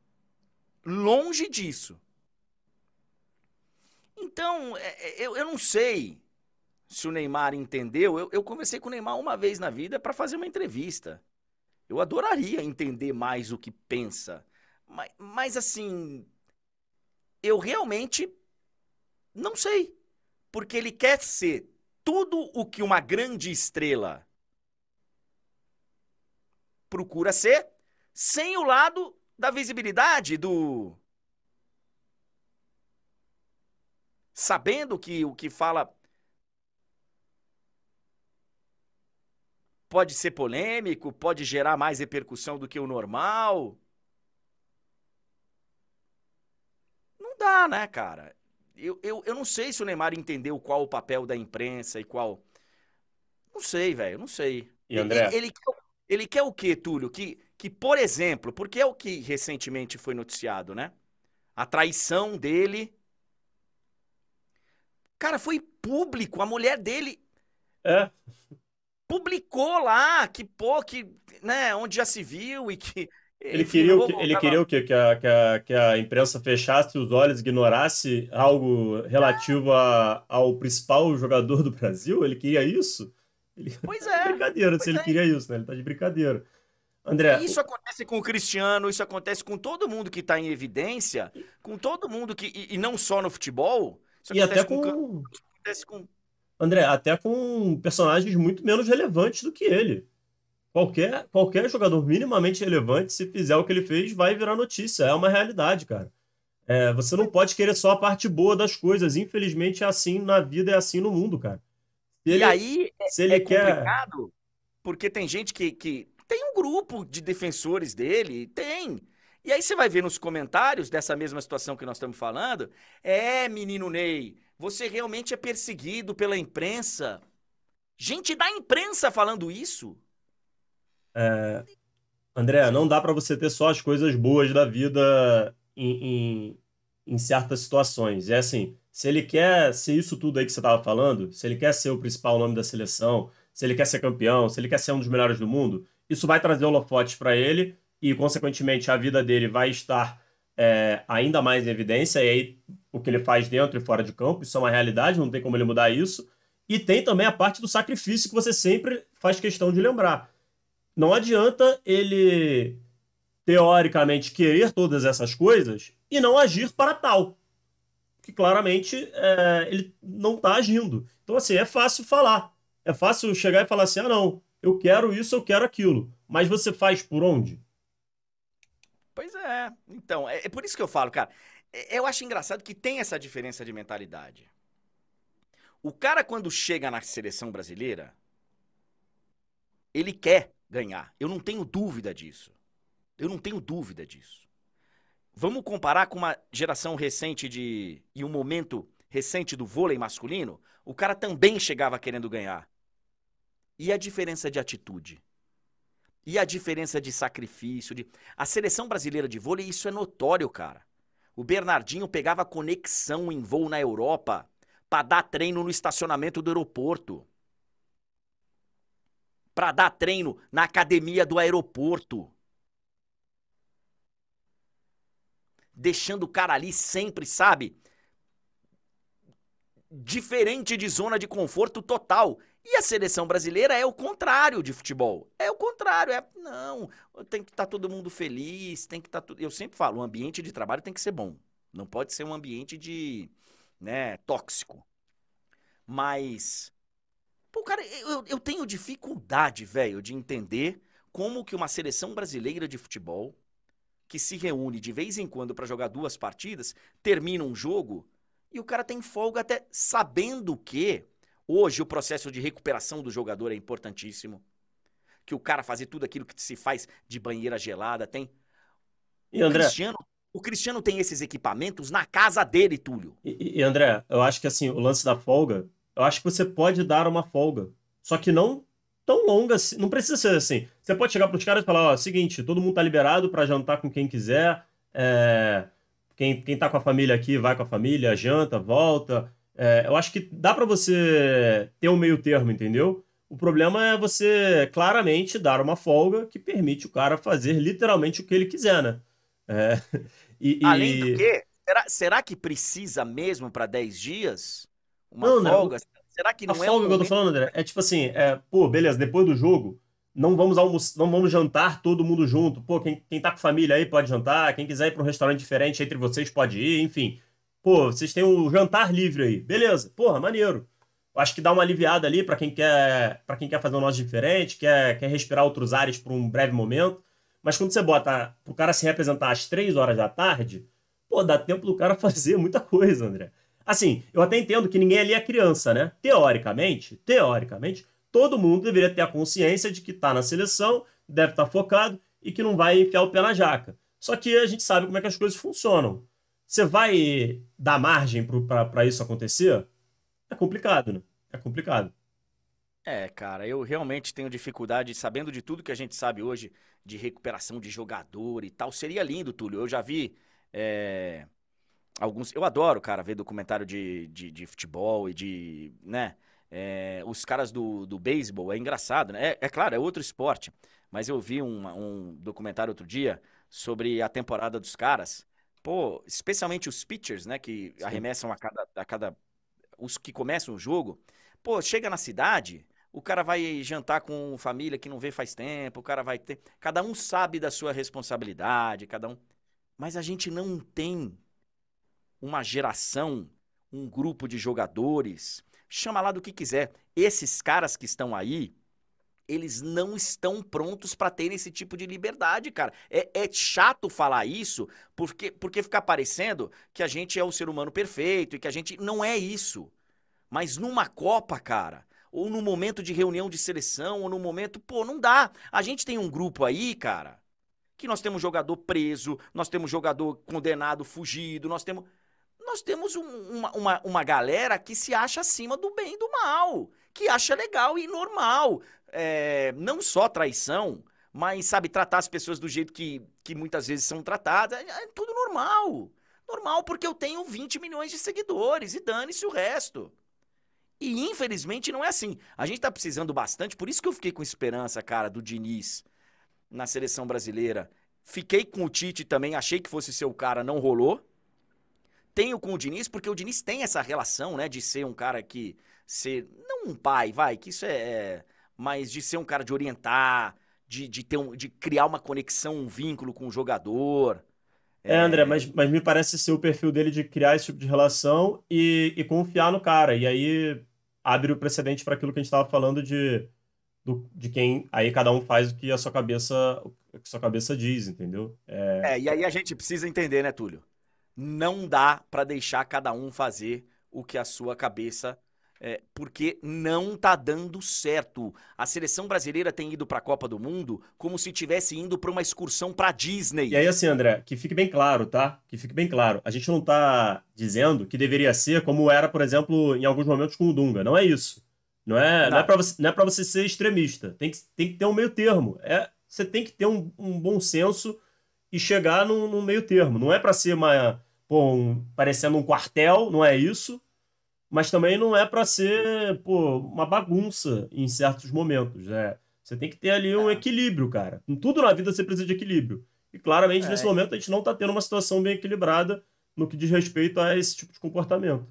Longe disso. Então, é, é, eu, eu não sei se o Neymar entendeu. Eu, eu conversei com o Neymar uma vez na vida para fazer uma entrevista. Eu adoraria entender mais o que pensa. Mas, mas assim, eu realmente não sei. Porque ele quer ser tudo o que uma grande estrela procura ser, sem o lado da visibilidade, do. Sabendo que o que fala pode ser polêmico, pode gerar mais repercussão do que o normal. Não dá, né, cara? Eu, eu, eu não sei se o Neymar entendeu qual o papel da imprensa e qual. Não sei, velho, não sei. E André? Ele, ele, ele quer o quê, Túlio? Que, que, por exemplo, porque é o que recentemente foi noticiado, né? A traição dele. Cara, foi público. A mulher dele. É. Publicou lá que, pô, que, né, onde já se viu e que ele queria, que, ele queria o quê? Que a, que, a, que a imprensa fechasse os olhos, ignorasse algo relativo a, ao principal jogador do Brasil? Ele queria isso? Ele... Pois é. brincadeira se ele é. queria isso, né? Ele tá de brincadeira. André. Isso acontece com o Cristiano, isso acontece com todo mundo que tá em evidência, com todo mundo que. E, e não só no futebol. Isso e até com... com. Acontece com. André, até com personagens muito menos relevantes do que ele. Qualquer, qualquer jogador minimamente relevante, se fizer o que ele fez, vai virar notícia. É uma realidade, cara. É, você não pode querer só a parte boa das coisas. Infelizmente é assim na vida, é assim no mundo, cara. Se ele, e aí se ele é quer... complicado, porque tem gente que, que. Tem um grupo de defensores dele, tem. E aí você vai ver nos comentários dessa mesma situação que nós estamos falando. É, menino Ney, você realmente é perseguido pela imprensa. Gente da imprensa falando isso. É, André, não dá para você ter só as coisas boas da vida em, em, em, certas situações. É assim, se ele quer ser isso tudo aí que você estava falando, se ele quer ser o principal nome da seleção, se ele quer ser campeão, se ele quer ser um dos melhores do mundo, isso vai trazer holofotes para ele e, consequentemente, a vida dele vai estar é, ainda mais em evidência. E aí, o que ele faz dentro e fora de campo, isso é uma realidade, não tem como ele mudar isso. E tem também a parte do sacrifício que você sempre faz questão de lembrar não adianta ele, teoricamente, querer todas essas coisas e não agir para tal. Que claramente é, ele não está agindo. Então, assim, é fácil falar. É fácil chegar e falar assim: ah, não, eu quero isso, eu quero aquilo. Mas você faz por onde? Pois é. Então, é, é por isso que eu falo, cara. É, eu acho engraçado que tem essa diferença de mentalidade. O cara, quando chega na seleção brasileira, ele quer ganhar. Eu não tenho dúvida disso. Eu não tenho dúvida disso. Vamos comparar com uma geração recente de e um momento recente do vôlei masculino? O cara também chegava querendo ganhar. E a diferença de atitude? E a diferença de sacrifício? De... A seleção brasileira de vôlei, isso é notório, cara. O Bernardinho pegava conexão em voo na Europa para dar treino no estacionamento do aeroporto para dar treino na academia do aeroporto. Deixando o cara ali sempre, sabe? Diferente de zona de conforto total. E a seleção brasileira é o contrário de futebol. É o contrário. É, não, tem que estar tá todo mundo feliz, tem que estar tá tudo. Eu sempre falo, o ambiente de trabalho tem que ser bom. Não pode ser um ambiente de, né, tóxico. Mas Pô, cara, eu, eu tenho dificuldade, velho, de entender como que uma seleção brasileira de futebol, que se reúne de vez em quando para jogar duas partidas, termina um jogo e o cara tem folga até sabendo que hoje o processo de recuperação do jogador é importantíssimo. Que o cara fazer tudo aquilo que se faz de banheira gelada tem. E o André? Cristiano, o Cristiano tem esses equipamentos na casa dele, Túlio. E, e André, eu acho que assim, o lance da folga eu acho que você pode dar uma folga. Só que não tão longa assim. Não precisa ser assim. Você pode chegar para os caras e falar: ó, seguinte, todo mundo tá liberado para jantar com quem quiser. É... Quem, quem tá com a família aqui, vai com a família, janta, volta. É... eu acho que dá para você ter um meio termo, entendeu? O problema é você claramente dar uma folga que permite o cara fazer literalmente o que ele quiser, né? É... E, Além do que, será, será que precisa mesmo para 10 dias? Uma não, folga? Não. Será que não a é folga um que eu tô falando, André, é tipo assim, é, pô, beleza, depois do jogo, não vamos almoçar, não vamos jantar todo mundo junto. Pô, quem, quem tá com família aí pode jantar, quem quiser ir para um restaurante diferente entre vocês pode ir, enfim. Pô, vocês têm o jantar livre aí. Beleza. Porra, maneiro. Acho que dá uma aliviada ali para quem quer para quem quer fazer um negócio diferente, quer, quer respirar outros ares por um breve momento. Mas quando você bota pro cara se representar às três horas da tarde, pô, dá tempo do cara fazer muita coisa, André. Assim, eu até entendo que ninguém ali é criança, né? Teoricamente, teoricamente, todo mundo deveria ter a consciência de que está na seleção, deve estar tá focado e que não vai enfiar o pé na jaca. Só que a gente sabe como é que as coisas funcionam. Você vai dar margem para isso acontecer? É complicado, né? É complicado. É, cara, eu realmente tenho dificuldade, sabendo de tudo que a gente sabe hoje, de recuperação de jogador e tal. Seria lindo, Túlio. Eu já vi é, alguns. Eu adoro, cara, ver documentário de, de, de futebol e de. né? É, os caras do, do beisebol, é engraçado, né? É, é, claro, é outro esporte. Mas eu vi um, um documentário outro dia sobre a temporada dos caras. Pô, especialmente os pitchers, né? Que Sim. arremessam a cada, a cada. Os que começam o jogo. Pô, chega na cidade, o cara vai jantar com família que não vê faz tempo, o cara vai ter. Cada um sabe da sua responsabilidade, cada um. Mas a gente não tem uma geração, um grupo de jogadores chama lá do que quiser. Esses caras que estão aí, eles não estão prontos para ter esse tipo de liberdade, cara. É, é, chato falar isso, porque, porque fica parecendo que a gente é o ser humano perfeito e que a gente. Não é isso. Mas numa Copa, cara, ou no momento de reunião de seleção, ou no momento. Pô, não dá. A gente tem um grupo aí, cara, que nós temos jogador preso, nós temos jogador condenado, fugido, nós temos nós temos um, uma, uma, uma galera que se acha acima do bem e do mal, que acha legal e normal. É, não só traição, mas, sabe, tratar as pessoas do jeito que, que muitas vezes são tratadas, é, é tudo normal. Normal porque eu tenho 20 milhões de seguidores e dane-se o resto. E infelizmente não é assim. A gente tá precisando bastante, por isso que eu fiquei com esperança, cara, do Diniz na seleção brasileira. Fiquei com o Tite também, achei que fosse ser o cara, não rolou tenho com o Diniz, porque o Diniz tem essa relação, né, de ser um cara que ser não um pai, vai, que isso é, é mas de ser um cara de orientar, de, de ter um, de criar uma conexão, um vínculo com o jogador. É, é, André, mas, mas me parece ser o perfil dele de criar esse tipo de relação e, e confiar no cara. E aí abre o precedente para aquilo que a gente estava falando de, do, de quem aí cada um faz o que a sua cabeça o que sua cabeça diz, entendeu? É... é, e aí a gente precisa entender, né, Túlio? não dá para deixar cada um fazer o que a sua cabeça é, porque não tá dando certo. A seleção brasileira tem ido para a Copa do Mundo como se tivesse indo para uma excursão para Disney. E aí assim, André, que fique bem claro, tá? Que fique bem claro. A gente não tá dizendo que deveria ser como era, por exemplo, em alguns momentos com o Dunga. Não é isso. Não é, não. não é para você, não é você ser extremista. Tem que, tem que ter um meio termo. É, você tem que ter um, um bom senso e chegar num, num meio termo. Não é para ser uma, pô, um, parecendo um quartel, não é isso, mas também não é para ser pô, uma bagunça em certos momentos. É, você tem que ter ali um é. equilíbrio, cara. Em tudo na vida você precisa de equilíbrio. E claramente, é. nesse momento, a gente não está tendo uma situação bem equilibrada no que diz respeito a esse tipo de comportamento.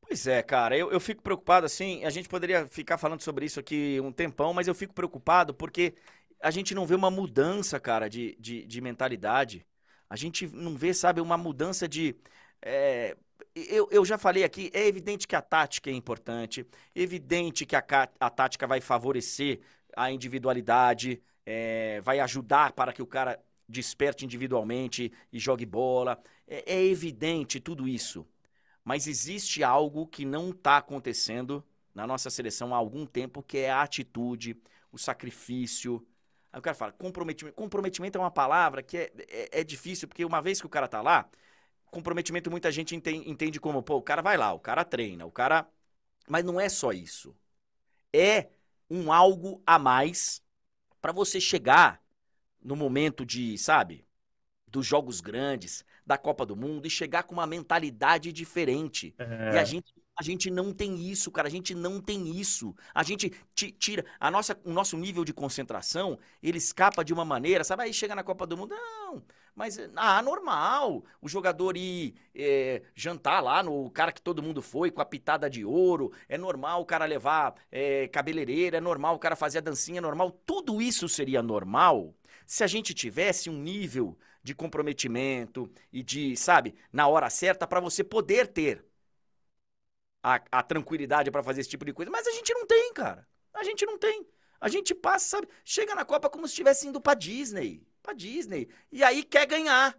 Pois é, cara, eu, eu fico preocupado, assim, a gente poderia ficar falando sobre isso aqui um tempão, mas eu fico preocupado porque a gente não vê uma mudança, cara, de, de, de mentalidade. A gente não vê, sabe, uma mudança de. É, eu, eu já falei aqui, é evidente que a tática é importante, evidente que a, a tática vai favorecer a individualidade, é, vai ajudar para que o cara desperte individualmente e jogue bola. É, é evidente tudo isso. Mas existe algo que não está acontecendo na nossa seleção há algum tempo, que é a atitude, o sacrifício, Aí o cara fala, comprometimento. Comprometimento é uma palavra que é, é, é difícil, porque uma vez que o cara tá lá, comprometimento muita gente entende, como, pô, o cara vai lá, o cara treina, o cara. Mas não é só isso. É um algo a mais para você chegar no momento de, sabe, dos jogos grandes, da Copa do Mundo e chegar com uma mentalidade diferente. É. E a gente a gente não tem isso, cara. A gente não tem isso. A gente tira a nossa, o nosso nível de concentração, ele escapa de uma maneira, sabe? Aí chega na Copa do Mundo, não. Mas, ah, normal. O jogador ir é, jantar lá no cara que todo mundo foi, com a pitada de ouro. É normal o cara levar é, cabeleireira, é normal o cara fazer a dancinha, é normal. Tudo isso seria normal se a gente tivesse um nível de comprometimento e de, sabe, na hora certa para você poder ter a, a tranquilidade para fazer esse tipo de coisa. Mas a gente não tem, cara. A gente não tem. A gente passa, sabe? Chega na Copa como se estivesse indo pra Disney. Pra Disney. E aí quer ganhar.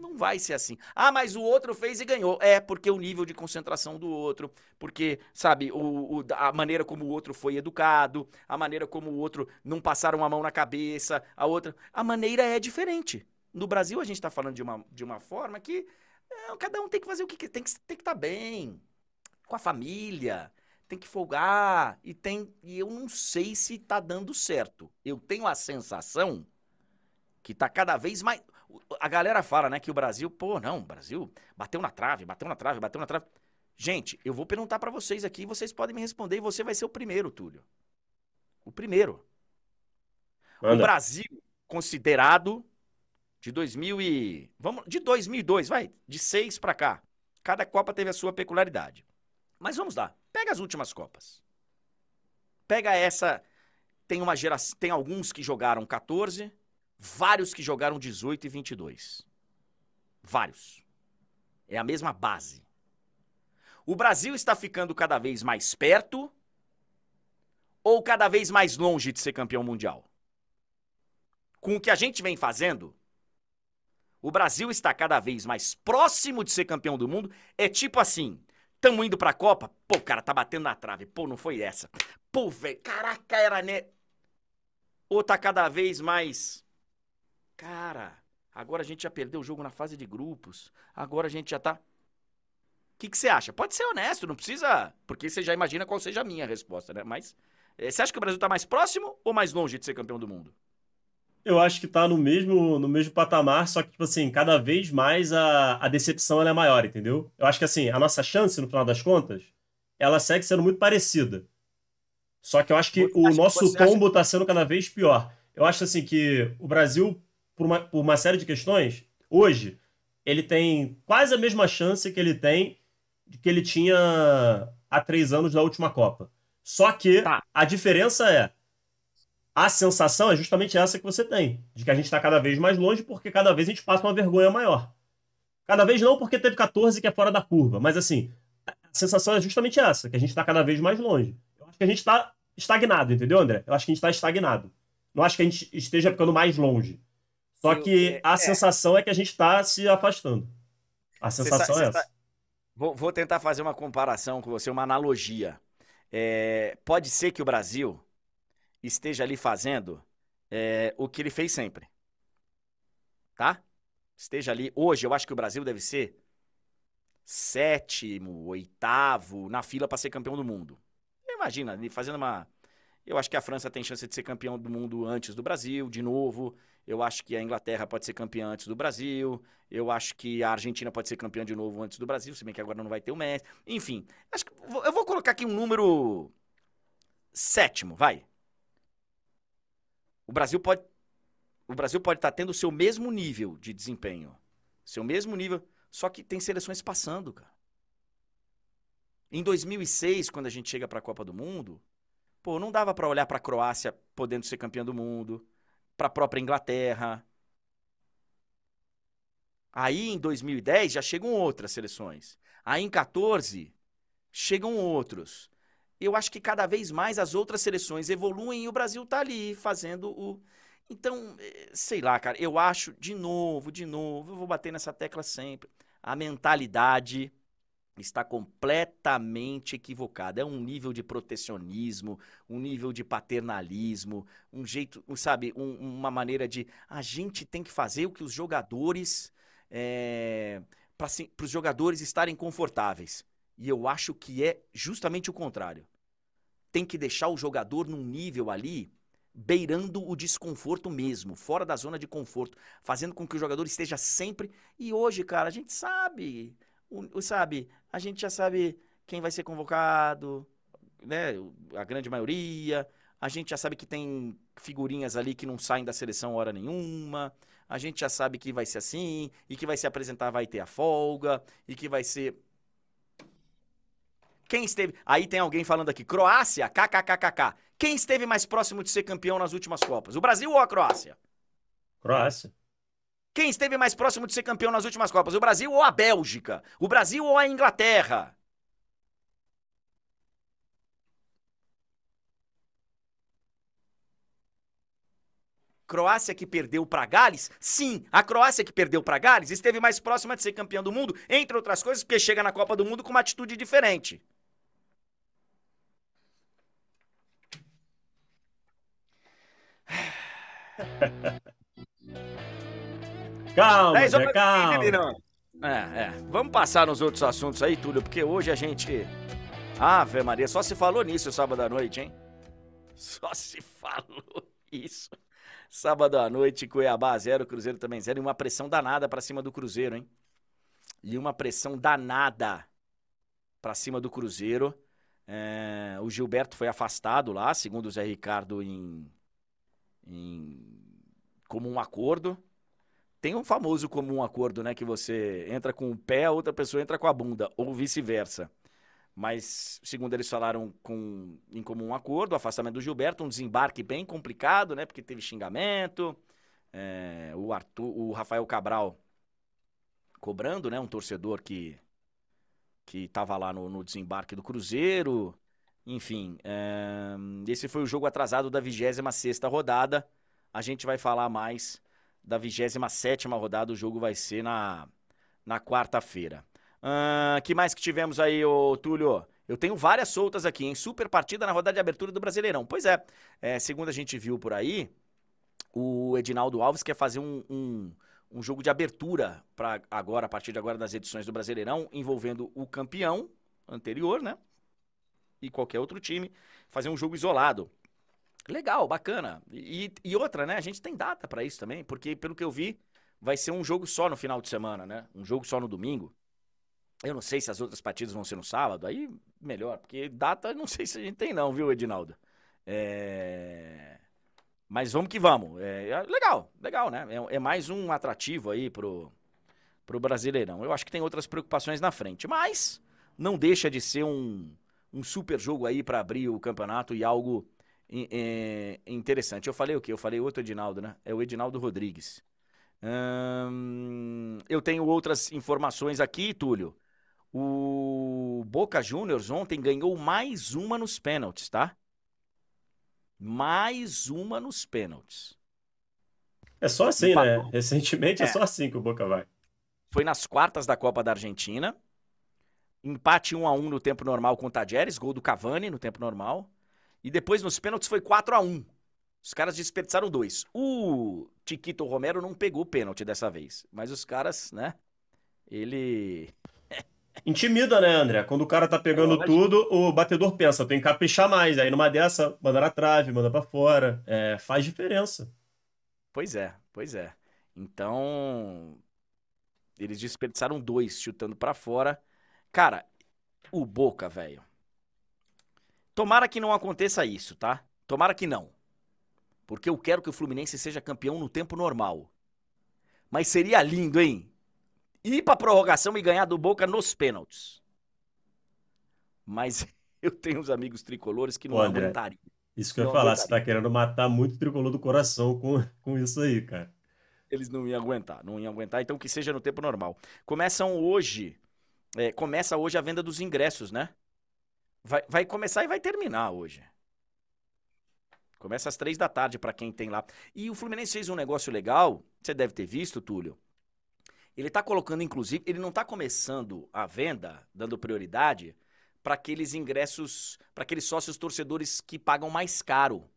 Não vai ser assim. Ah, mas o outro fez e ganhou. É, porque o nível de concentração do outro, porque, sabe, o, o, a maneira como o outro foi educado, a maneira como o outro não passaram a mão na cabeça, a outra. A maneira é diferente. No Brasil, a gente tá falando de uma, de uma forma que é, cada um tem que fazer o que tem que tem que estar tá bem com a família, tem que folgar e tem e eu não sei se tá dando certo. Eu tenho a sensação que tá cada vez mais a galera fala, né, que o Brasil, pô, não, o Brasil bateu na trave, bateu na trave, bateu na trave. Gente, eu vou perguntar para vocês aqui, vocês podem me responder e você vai ser o primeiro, Túlio. O primeiro. O Brasil considerado de 2000 e vamos de 2002, vai, de 6 para cá. Cada Copa teve a sua peculiaridade. Mas vamos lá. Pega as últimas Copas. Pega essa. Tem uma geração. Tem alguns que jogaram 14, vários que jogaram 18 e 22. Vários. É a mesma base. O Brasil está ficando cada vez mais perto ou cada vez mais longe de ser campeão mundial? Com o que a gente vem fazendo, o Brasil está cada vez mais próximo de ser campeão do mundo. É tipo assim: Tamo indo pra Copa. Pô, cara, tá batendo na trave. Pô, não foi essa. Pô, velho, caraca, era né. Ou tá cada vez mais. Cara, agora a gente já perdeu o jogo na fase de grupos. Agora a gente já tá. O que, que você acha? Pode ser honesto, não precisa. Porque você já imagina qual seja a minha resposta, né? Mas. Eh, você acha que o Brasil tá mais próximo ou mais longe de ser campeão do mundo? Eu acho que tá no mesmo, no mesmo patamar, só que, tipo assim, cada vez mais a, a decepção é maior, entendeu? Eu acho que, assim, a nossa chance, no final das contas, ela segue sendo muito parecida. Só que eu acho que o nosso que tombo acha... tá sendo cada vez pior. Eu acho, assim, que o Brasil, por uma, por uma série de questões, hoje, ele tem quase a mesma chance que ele tem que ele tinha há três anos da última Copa. Só que tá. a diferença é a sensação é justamente essa que você tem, de que a gente está cada vez mais longe porque cada vez a gente passa uma vergonha maior. Cada vez não porque teve 14 que é fora da curva, mas assim, a sensação é justamente essa, que a gente está cada vez mais longe. Eu acho que a gente está estagnado, entendeu, André? Eu acho que a gente está estagnado. Não acho que a gente esteja ficando mais longe. Só que a é. sensação é que a gente está se afastando. A sensação é essa. Tá... Vou, vou, tentar fazer uma comparação com você, uma analogia. É, pode ser que o Brasil esteja ali fazendo é, o que ele fez sempre. Tá? Esteja ali. Hoje, eu acho que o Brasil deve ser sétimo, oitavo na fila para ser campeão do mundo. Imagina, fazendo uma. Eu acho que a França tem chance de ser campeão do mundo antes do Brasil, de novo. Eu acho que a Inglaterra pode ser campeã antes do Brasil. Eu acho que a Argentina pode ser campeã de novo antes do Brasil, se bem que agora não vai ter o Messi. Enfim, acho que eu vou colocar aqui um número sétimo, vai. O Brasil pode o Brasil pode estar tá tendo o seu mesmo nível de desempenho, seu mesmo nível, só que tem seleções passando, cara. Em 2006, quando a gente chega para a Copa do Mundo, pô, não dava para olhar para a Croácia podendo ser campeã do mundo, para a própria Inglaterra. Aí em 2010 já chegam outras seleções. Aí em 14 chegam outros eu acho que cada vez mais as outras seleções evoluem e o Brasil tá ali fazendo o. Então, eh, sei lá, cara, eu acho, de novo, de novo, eu vou bater nessa tecla sempre. A mentalidade está completamente equivocada. É um nível de protecionismo, um nível de paternalismo, um jeito, sabe, um, uma maneira de. A gente tem que fazer o que os jogadores. É, para os jogadores estarem confortáveis. E eu acho que é justamente o contrário. Tem que deixar o jogador num nível ali beirando o desconforto mesmo, fora da zona de conforto, fazendo com que o jogador esteja sempre. E hoje, cara, a gente sabe, o, sabe, a gente já sabe quem vai ser convocado, né? A grande maioria. A gente já sabe que tem figurinhas ali que não saem da seleção hora nenhuma. A gente já sabe que vai ser assim, e que vai se apresentar vai ter a folga, e que vai ser. Quem esteve. Aí tem alguém falando aqui, Croácia, kkkk. Quem esteve mais próximo de ser campeão nas últimas Copas? O Brasil ou a Croácia? Croácia. Quem esteve mais próximo de ser campeão nas últimas Copas? O Brasil ou a Bélgica? O Brasil ou a Inglaterra? Croácia que perdeu para Gales? Sim, a Croácia que perdeu para Gales esteve mais próxima de ser campeã do mundo, entre outras coisas, porque chega na Copa do Mundo com uma atitude diferente. calma, calma. É, é. Vamos passar nos outros assuntos aí, Túlio, porque hoje a gente. Ave Maria, só se falou nisso sábado à noite, hein? Só se falou isso. Sábado à noite, Cuiabá 0, Cruzeiro também 0. E uma pressão danada pra cima do Cruzeiro, hein? E uma pressão danada pra cima do Cruzeiro. É, o Gilberto foi afastado lá, segundo o Zé Ricardo, em, em comum acordo. Tem um famoso comum acordo, né? Que você entra com o pé, a outra pessoa entra com a bunda, ou vice-versa. Mas, segundo eles falaram com, em comum acordo, o afastamento do Gilberto, um desembarque bem complicado, né? Porque teve xingamento. é, o, Arthur, o Rafael Cabral cobrando, né? Um torcedor que que estava lá no, no desembarque do Cruzeiro. Enfim, é, esse foi o jogo atrasado da 26 rodada. A gente vai falar mais da 27 rodada. O jogo vai ser na, na quarta-feira. Ah, que mais que tivemos aí, ô Túlio? Eu tenho várias soltas aqui, hein? Super partida na rodada de abertura do Brasileirão. Pois é, é segundo a gente viu por aí, o Edinaldo Alves quer fazer um, um, um jogo de abertura para agora, a partir de agora, das edições do Brasileirão, envolvendo o campeão anterior, né? E qualquer outro time, fazer um jogo isolado. Legal, bacana. E, e outra, né? A gente tem data para isso também, porque pelo que eu vi, vai ser um jogo só no final de semana, né? Um jogo só no domingo. Eu não sei se as outras partidas vão ser no sábado, aí melhor, porque data não sei se a gente tem não, viu, Edinaldo? É... Mas vamos que vamos. É, é legal, legal, né? É, é mais um atrativo aí pro, pro Brasileirão. Eu acho que tem outras preocupações na frente, mas não deixa de ser um, um super jogo aí para abrir o campeonato e algo é, interessante. Eu falei o quê? Eu falei outro Edinaldo, né? É o Edinaldo Rodrigues. Hum, eu tenho outras informações aqui, Túlio. O Boca Juniors ontem ganhou mais uma nos pênaltis, tá? Mais uma nos pênaltis. É só assim, Empatou. né? Recentemente é. É. só assim que o Boca vai. Foi nas quartas da Copa da Argentina. Empate 1 a 1 no tempo normal com o Tajeres, gol do Cavani no tempo normal. E depois nos pênaltis foi 4 a 1. Os caras desperdiçaram dois. O Tiquito Romero não pegou o pênalti dessa vez, mas os caras, né? Ele Intimida, né, André? Quando o cara tá pegando tudo, o batedor pensa, tem que caprichar mais. Aí numa dessa, manda na trave, manda pra fora. É, faz diferença. Pois é, pois é. Então, eles desperdiçaram dois chutando pra fora. Cara, o Boca, velho. Tomara que não aconteça isso, tá? Tomara que não. Porque eu quero que o Fluminense seja campeão no tempo normal. Mas seria lindo, hein? Ir pra prorrogação e ganhar do Boca nos pênaltis. Mas eu tenho uns amigos tricolores que não aguentariam. Isso que eu ia falar, aguentaria. você tá querendo matar muito o tricolor do coração com, com isso aí, cara. Eles não iam aguentar, não iam aguentar, então que seja no tempo normal. Começam hoje, é, começa hoje a venda dos ingressos, né? Vai, vai começar e vai terminar hoje. Começa às três da tarde pra quem tem lá. E o Fluminense fez um negócio legal, você deve ter visto, Túlio. Ele tá colocando, inclusive, ele não tá começando a venda, dando prioridade para aqueles ingressos, para aqueles sócios torcedores que pagam mais caro,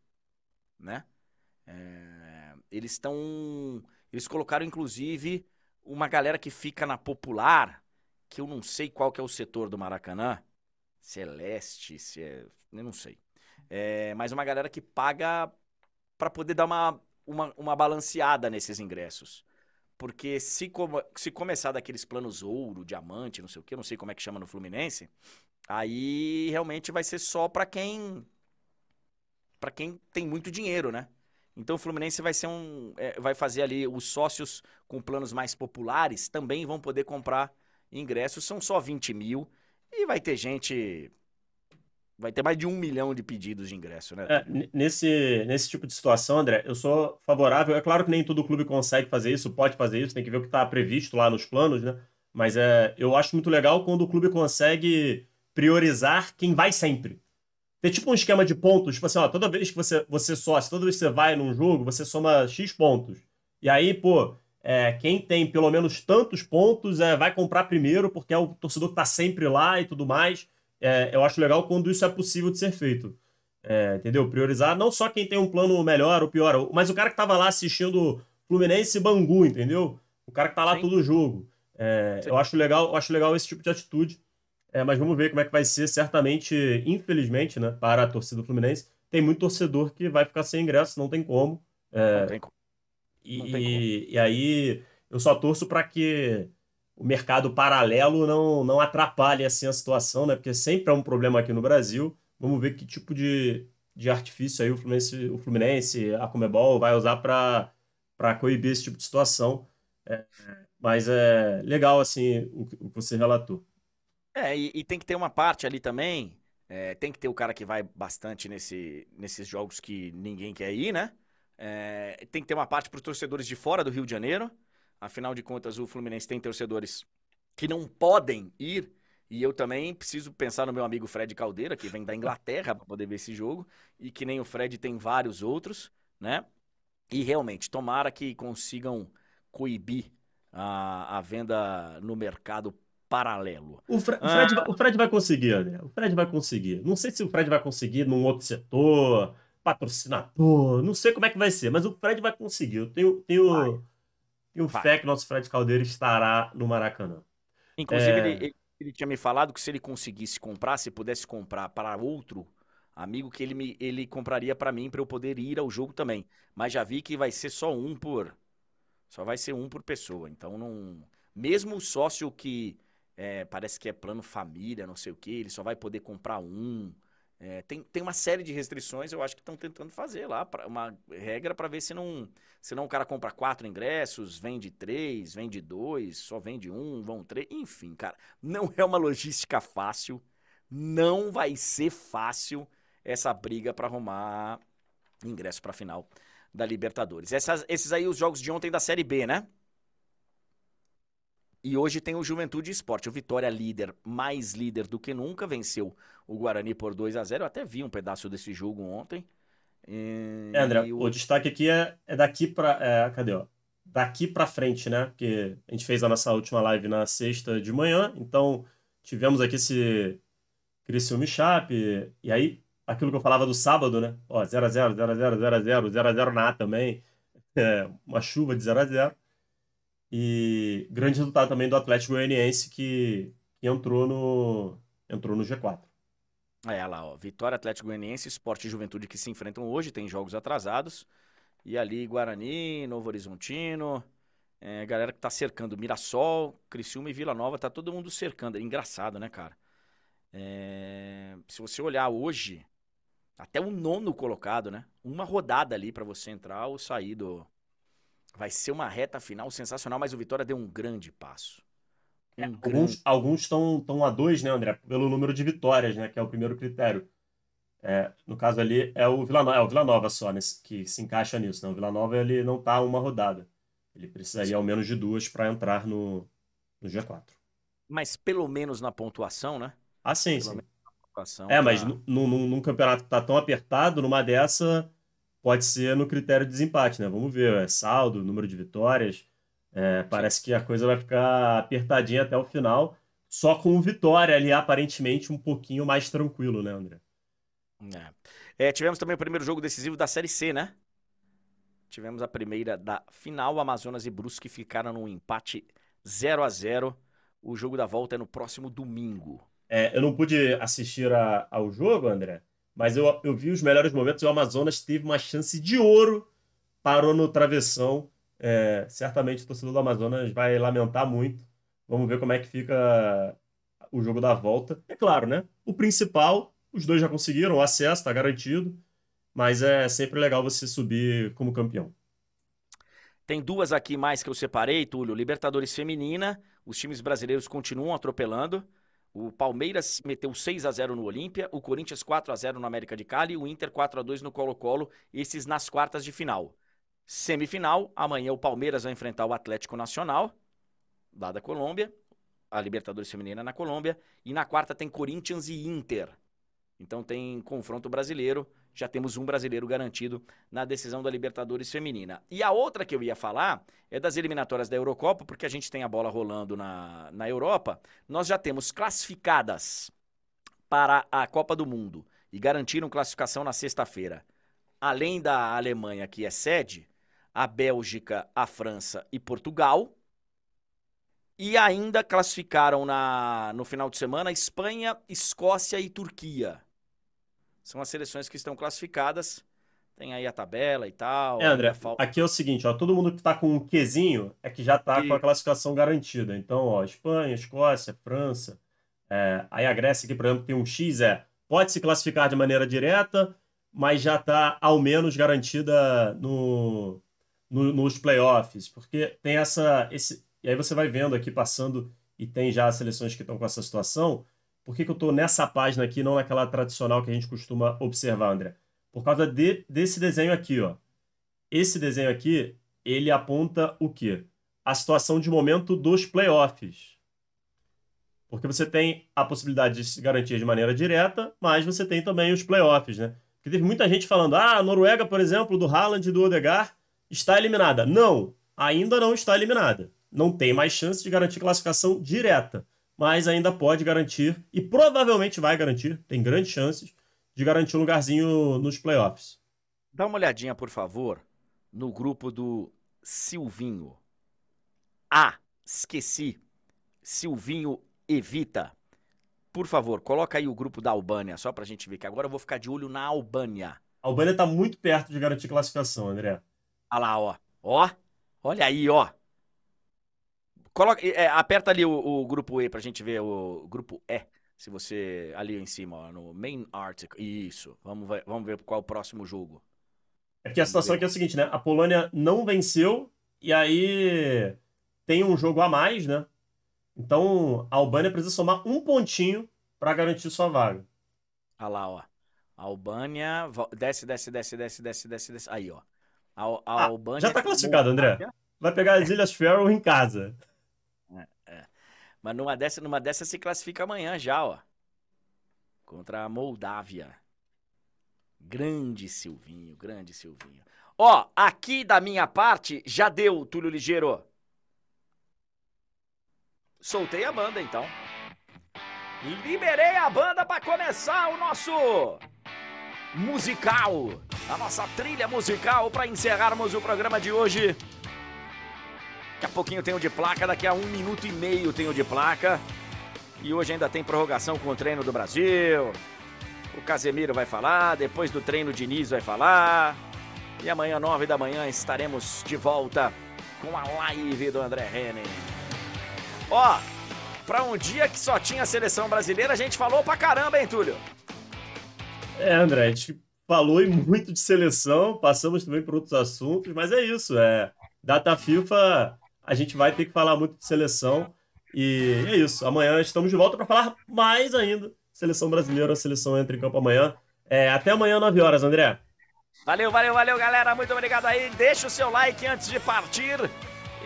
né? É, eles estão, eles colocaram inclusive uma galera que fica na popular, que eu não sei qual que é o setor do Maracanã, se é leste, se é, eu não sei. É, mas uma galera que paga para poder dar uma, uma, uma balanceada nesses ingressos. Porque se, come- se começar daqueles planos ouro, diamante, não sei o que, não sei como é que chama no Fluminense, aí realmente vai ser só pra quem para quem tem muito dinheiro, né? Então o Fluminense vai ser um. É, vai fazer ali os sócios com planos mais populares também vão poder comprar ingressos. São só 20 mil. E vai ter gente. Vai ter mais de um milhão de pedidos de ingresso, né? É, nesse, nesse tipo de situação, André, eu sou favorável. É claro que nem todo clube consegue fazer isso, pode fazer isso, tem que ver o que está previsto lá nos planos, né? Mas é, eu acho muito legal quando o clube consegue priorizar quem vai sempre. Ter tipo um esquema de pontos, tipo assim, ó, toda vez que você, você sócio, toda vez que você vai num jogo, você soma X pontos. E aí, pô, é, quem tem pelo menos tantos pontos é, vai comprar primeiro, porque é o torcedor que tá sempre lá e tudo mais. É, eu acho legal quando isso é possível de ser feito. É, entendeu? Priorizar não só quem tem um plano melhor ou pior, mas o cara que tava lá assistindo Fluminense e Bangu, entendeu? O cara que tá lá Sim. todo jogo. É, eu acho legal, eu acho legal esse tipo de atitude. É, mas vamos ver como é que vai ser. Certamente, infelizmente, né, para a torcida do Fluminense, tem muito torcedor que vai ficar sem ingresso, não tem como. É, não tem como. E, e aí eu só torço para que o mercado paralelo não, não atrapalhe assim a situação, né? Porque sempre é um problema aqui no Brasil. Vamos ver que tipo de, de artifício aí o Fluminense, o Fluminense a Comebol vai usar para coibir esse tipo de situação. É, mas é legal assim o, o que você relatou. É, e, e, tem que ter uma parte ali também. É, tem que ter o cara que vai bastante nesse, nesses jogos que ninguém quer ir, né? É, tem que ter uma parte para os torcedores de fora do Rio de Janeiro. Afinal de contas, o Fluminense tem torcedores que não podem ir. E eu também preciso pensar no meu amigo Fred Caldeira, que vem da Inglaterra para poder ver esse jogo. E que nem o Fred tem vários outros, né? E realmente, tomara que consigam coibir a, a venda no mercado paralelo. O, Fre ah. Fred, o Fred vai conseguir, André. O Fred vai conseguir. Não sei se o Fred vai conseguir num outro setor, patrocinador, não sei como é que vai ser, mas o Fred vai conseguir. Eu tenho, tenho, tenho fé que o nosso Fred Caldeira estará no Maracanã. Inclusive, é... ele, ele, tinha me falado que se ele conseguisse comprar, se pudesse comprar para outro amigo, que ele, me, ele compraria para mim, para eu poder ir ao jogo também. Mas já vi que vai ser só um por. Só vai ser um por pessoa. Então não. Mesmo o sócio que é, parece que é plano família, não sei o que, ele só vai poder comprar um. É, tem, tem uma série de restrições, eu acho que estão tentando fazer lá, pra, uma regra para ver se não, se não o cara compra quatro ingressos, vende três, vende dois, só vende um, vão três, enfim, cara, não é uma logística fácil, não vai ser fácil essa briga para arrumar ingresso para a final da Libertadores. Essas, esses aí os jogos de ontem da Série B, né? E hoje tem o Juventude Esporte. O Vitória líder, mais líder do que nunca, venceu o Guarani por 2 a 0 Eu até vi um pedaço desse jogo ontem. E... É, André, o... o... destaque aqui é, é daqui para. É, cadê, ó? Daqui para frente, né? Porque a gente fez a nossa última live na sexta de manhã, então tivemos aqui esse Criciúma Chape, e aí aquilo que eu falava do sábado, né? Ó, 0x0, 0x0, 0x0, 0x0 na A também, é, uma chuva de 0x0. E grande resultado também do Atlético Goianiense que, que entrou no entrou no G4. É lá, ó, Vitória Atlético Goianiense, Esporte e Juventude que se enfrentam hoje, tem jogos atrasados. E ali Guarani, Novo Horizontino, é, galera que tá cercando Mirassol, Criciúma e Vila Nova, tá todo mundo cercando. É engraçado, né, cara? É, se você olhar hoje, até o nono colocado, né? Uma rodada ali para você entrar ou sair do, Vai ser uma reta final sensacional, mas o Vitória deu um grande passo. Um é, grande... Alguns estão a dois, né, André? Pelo número de vitórias, né? Que é o primeiro critério. É, no caso ali, é o Vila Nova, é o Vila Nova só nesse, que se encaixa nisso. Né? O Vila Nova ele não está uma rodada. Ele precisaria Sim. ao menos de duas para entrar no, no G4. Mas pelo menos na pontuação, né? Ah, sim, pelo sim. É, mas num, num, num campeonato que tá tão apertado, numa dessa, pode ser no critério de desempate, né? Vamos ver, é saldo, número de vitórias. É, parece que a coisa vai ficar apertadinha até o final, só com o Vitória ali, aparentemente, um pouquinho mais tranquilo, né, André? É. É, tivemos também o primeiro jogo decisivo da Série C, né? Tivemos a primeira da final, Amazonas e Brusque ficaram num empate 0 a 0 O jogo da volta é no próximo domingo. É, eu não pude assistir a, ao jogo, André, mas eu, eu vi os melhores momentos o Amazonas teve uma chance de ouro, parou no travessão. É, certamente o torcedor do Amazonas vai lamentar muito. Vamos ver como é que fica o jogo da volta. É claro, né? O principal, os dois já conseguiram, o acesso está garantido. mas é sempre legal você subir como campeão. Tem duas aqui mais que eu separei, Túlio. Libertadores Feminina, os times brasileiros continuam atropelando. O Palmeiras meteu 6 a 0 no Olímpia, o Corinthians 4 a 0 no América de Cali, o Inter 4 a 2 no Colo-Colo, esses nas quartas de final. Semifinal, amanhã o Palmeiras vai enfrentar o Atlético Nacional, lá da Colômbia, a Libertadores Feminina na Colômbia, e na quarta tem Corinthians e Inter. Então tem confronto brasileiro, já temos um brasileiro garantido na decisão da Libertadores Feminina. E a outra que eu ia falar é das eliminatórias da Eurocopa, porque a gente tem a bola rolando na, na Europa. Nós já temos classificadas para a Copa do Mundo e garantiram classificação na sexta-feira. Além da Alemanha, que é sede, a Bélgica, a França e Portugal. E ainda classificaram na, no final de semana Espanha, Escócia e Turquia. São as seleções que estão classificadas. Tem aí a tabela e tal. É, André, aqui é o seguinte, ó, todo mundo que tá com um Qzinho é que já tá e... com a classificação garantida. Então, ó, Espanha, Escócia, França, é, aí a Grécia aqui, por exemplo, tem um X, é, pode se classificar de maneira direta, mas já tá ao menos garantida no, no, nos playoffs, porque tem essa, esse, e aí você vai vendo aqui passando e tem já as seleções que estão com essa situação, por que, que eu estou nessa página aqui, não naquela tradicional que a gente costuma observar, André? Por causa de, desse desenho aqui, ó. Esse desenho aqui, ele aponta o quê? A situação de momento dos playoffs. Porque você tem a possibilidade de se garantir de maneira direta, mas você tem também os playoffs, né? Porque teve muita gente falando, ah, a Noruega, por exemplo, do Haaland e do Odegaard, está eliminada. Não, ainda não está eliminada. Não tem mais chance de garantir classificação direta mas ainda pode garantir, e provavelmente vai garantir, tem grandes chances, de garantir um lugarzinho nos playoffs. Dá uma olhadinha, por favor, no grupo do Silvinho. Ah, esqueci. Silvinho Evita. Por favor, coloca aí o grupo da Albânia, só pra gente ver, que agora eu vou ficar de olho na Albânia. A Albânia tá muito perto de garantir classificação, André. Olha lá, ó. Ó, olha aí, ó. Coloca, é, aperta ali o, o, grupo E pra gente ver o grupo E. Se você. Ali em cima, ó, no main article. Isso. Vamos ver, vamos ver qual é o próximo jogo. É que a situação aqui é o seguinte, né? A Polônia não venceu e aí tem um jogo a mais, né? Então a Albânia precisa somar um pontinho para garantir sua vaga. Olha lá, ó. A Albânia. Desce, desce, desce, desce, desce, desce, desce. Aí, ó. A, a ah, Albânia. Já tá classificado, André. Vai pegar as Ilhas Faroe em casa. Mas numa dessa, numa dessa se classifica amanhã já, ó. Contra a Moldávia. Grande Silvinho, grande Silvinho. Ó, aqui da minha parte já deu, Túlio Ligeiro. Soltei a banda então. E liberei a banda para começar o nosso musical, a nossa trilha musical para encerrarmos o programa de hoje. Daqui a pouquinho tem o de placa, daqui a um minuto e meio tem o de placa. E hoje ainda tem prorrogação com o treino do Brasil. O Casemiro vai falar, depois do treino o Diniz vai falar. E amanhã, nove da manhã, estaremos de volta com a live do André Henning. Ó, pra um dia que só tinha a seleção brasileira, a gente falou pra caramba, hein, Túlio? É, André, a gente falou muito de seleção, passamos também por outros assuntos, mas é isso, é. Data FIFA a gente vai ter que falar muito de seleção. E é isso. Amanhã estamos de volta para falar mais ainda. Seleção brasileira, a seleção entra em campo amanhã. É, até amanhã, 9 horas, André. Valeu, valeu, valeu, galera. Muito obrigado aí. Deixa o seu like antes de partir.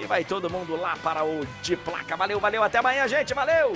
E vai todo mundo lá para o de placa. Valeu, valeu. Até amanhã, gente. Valeu!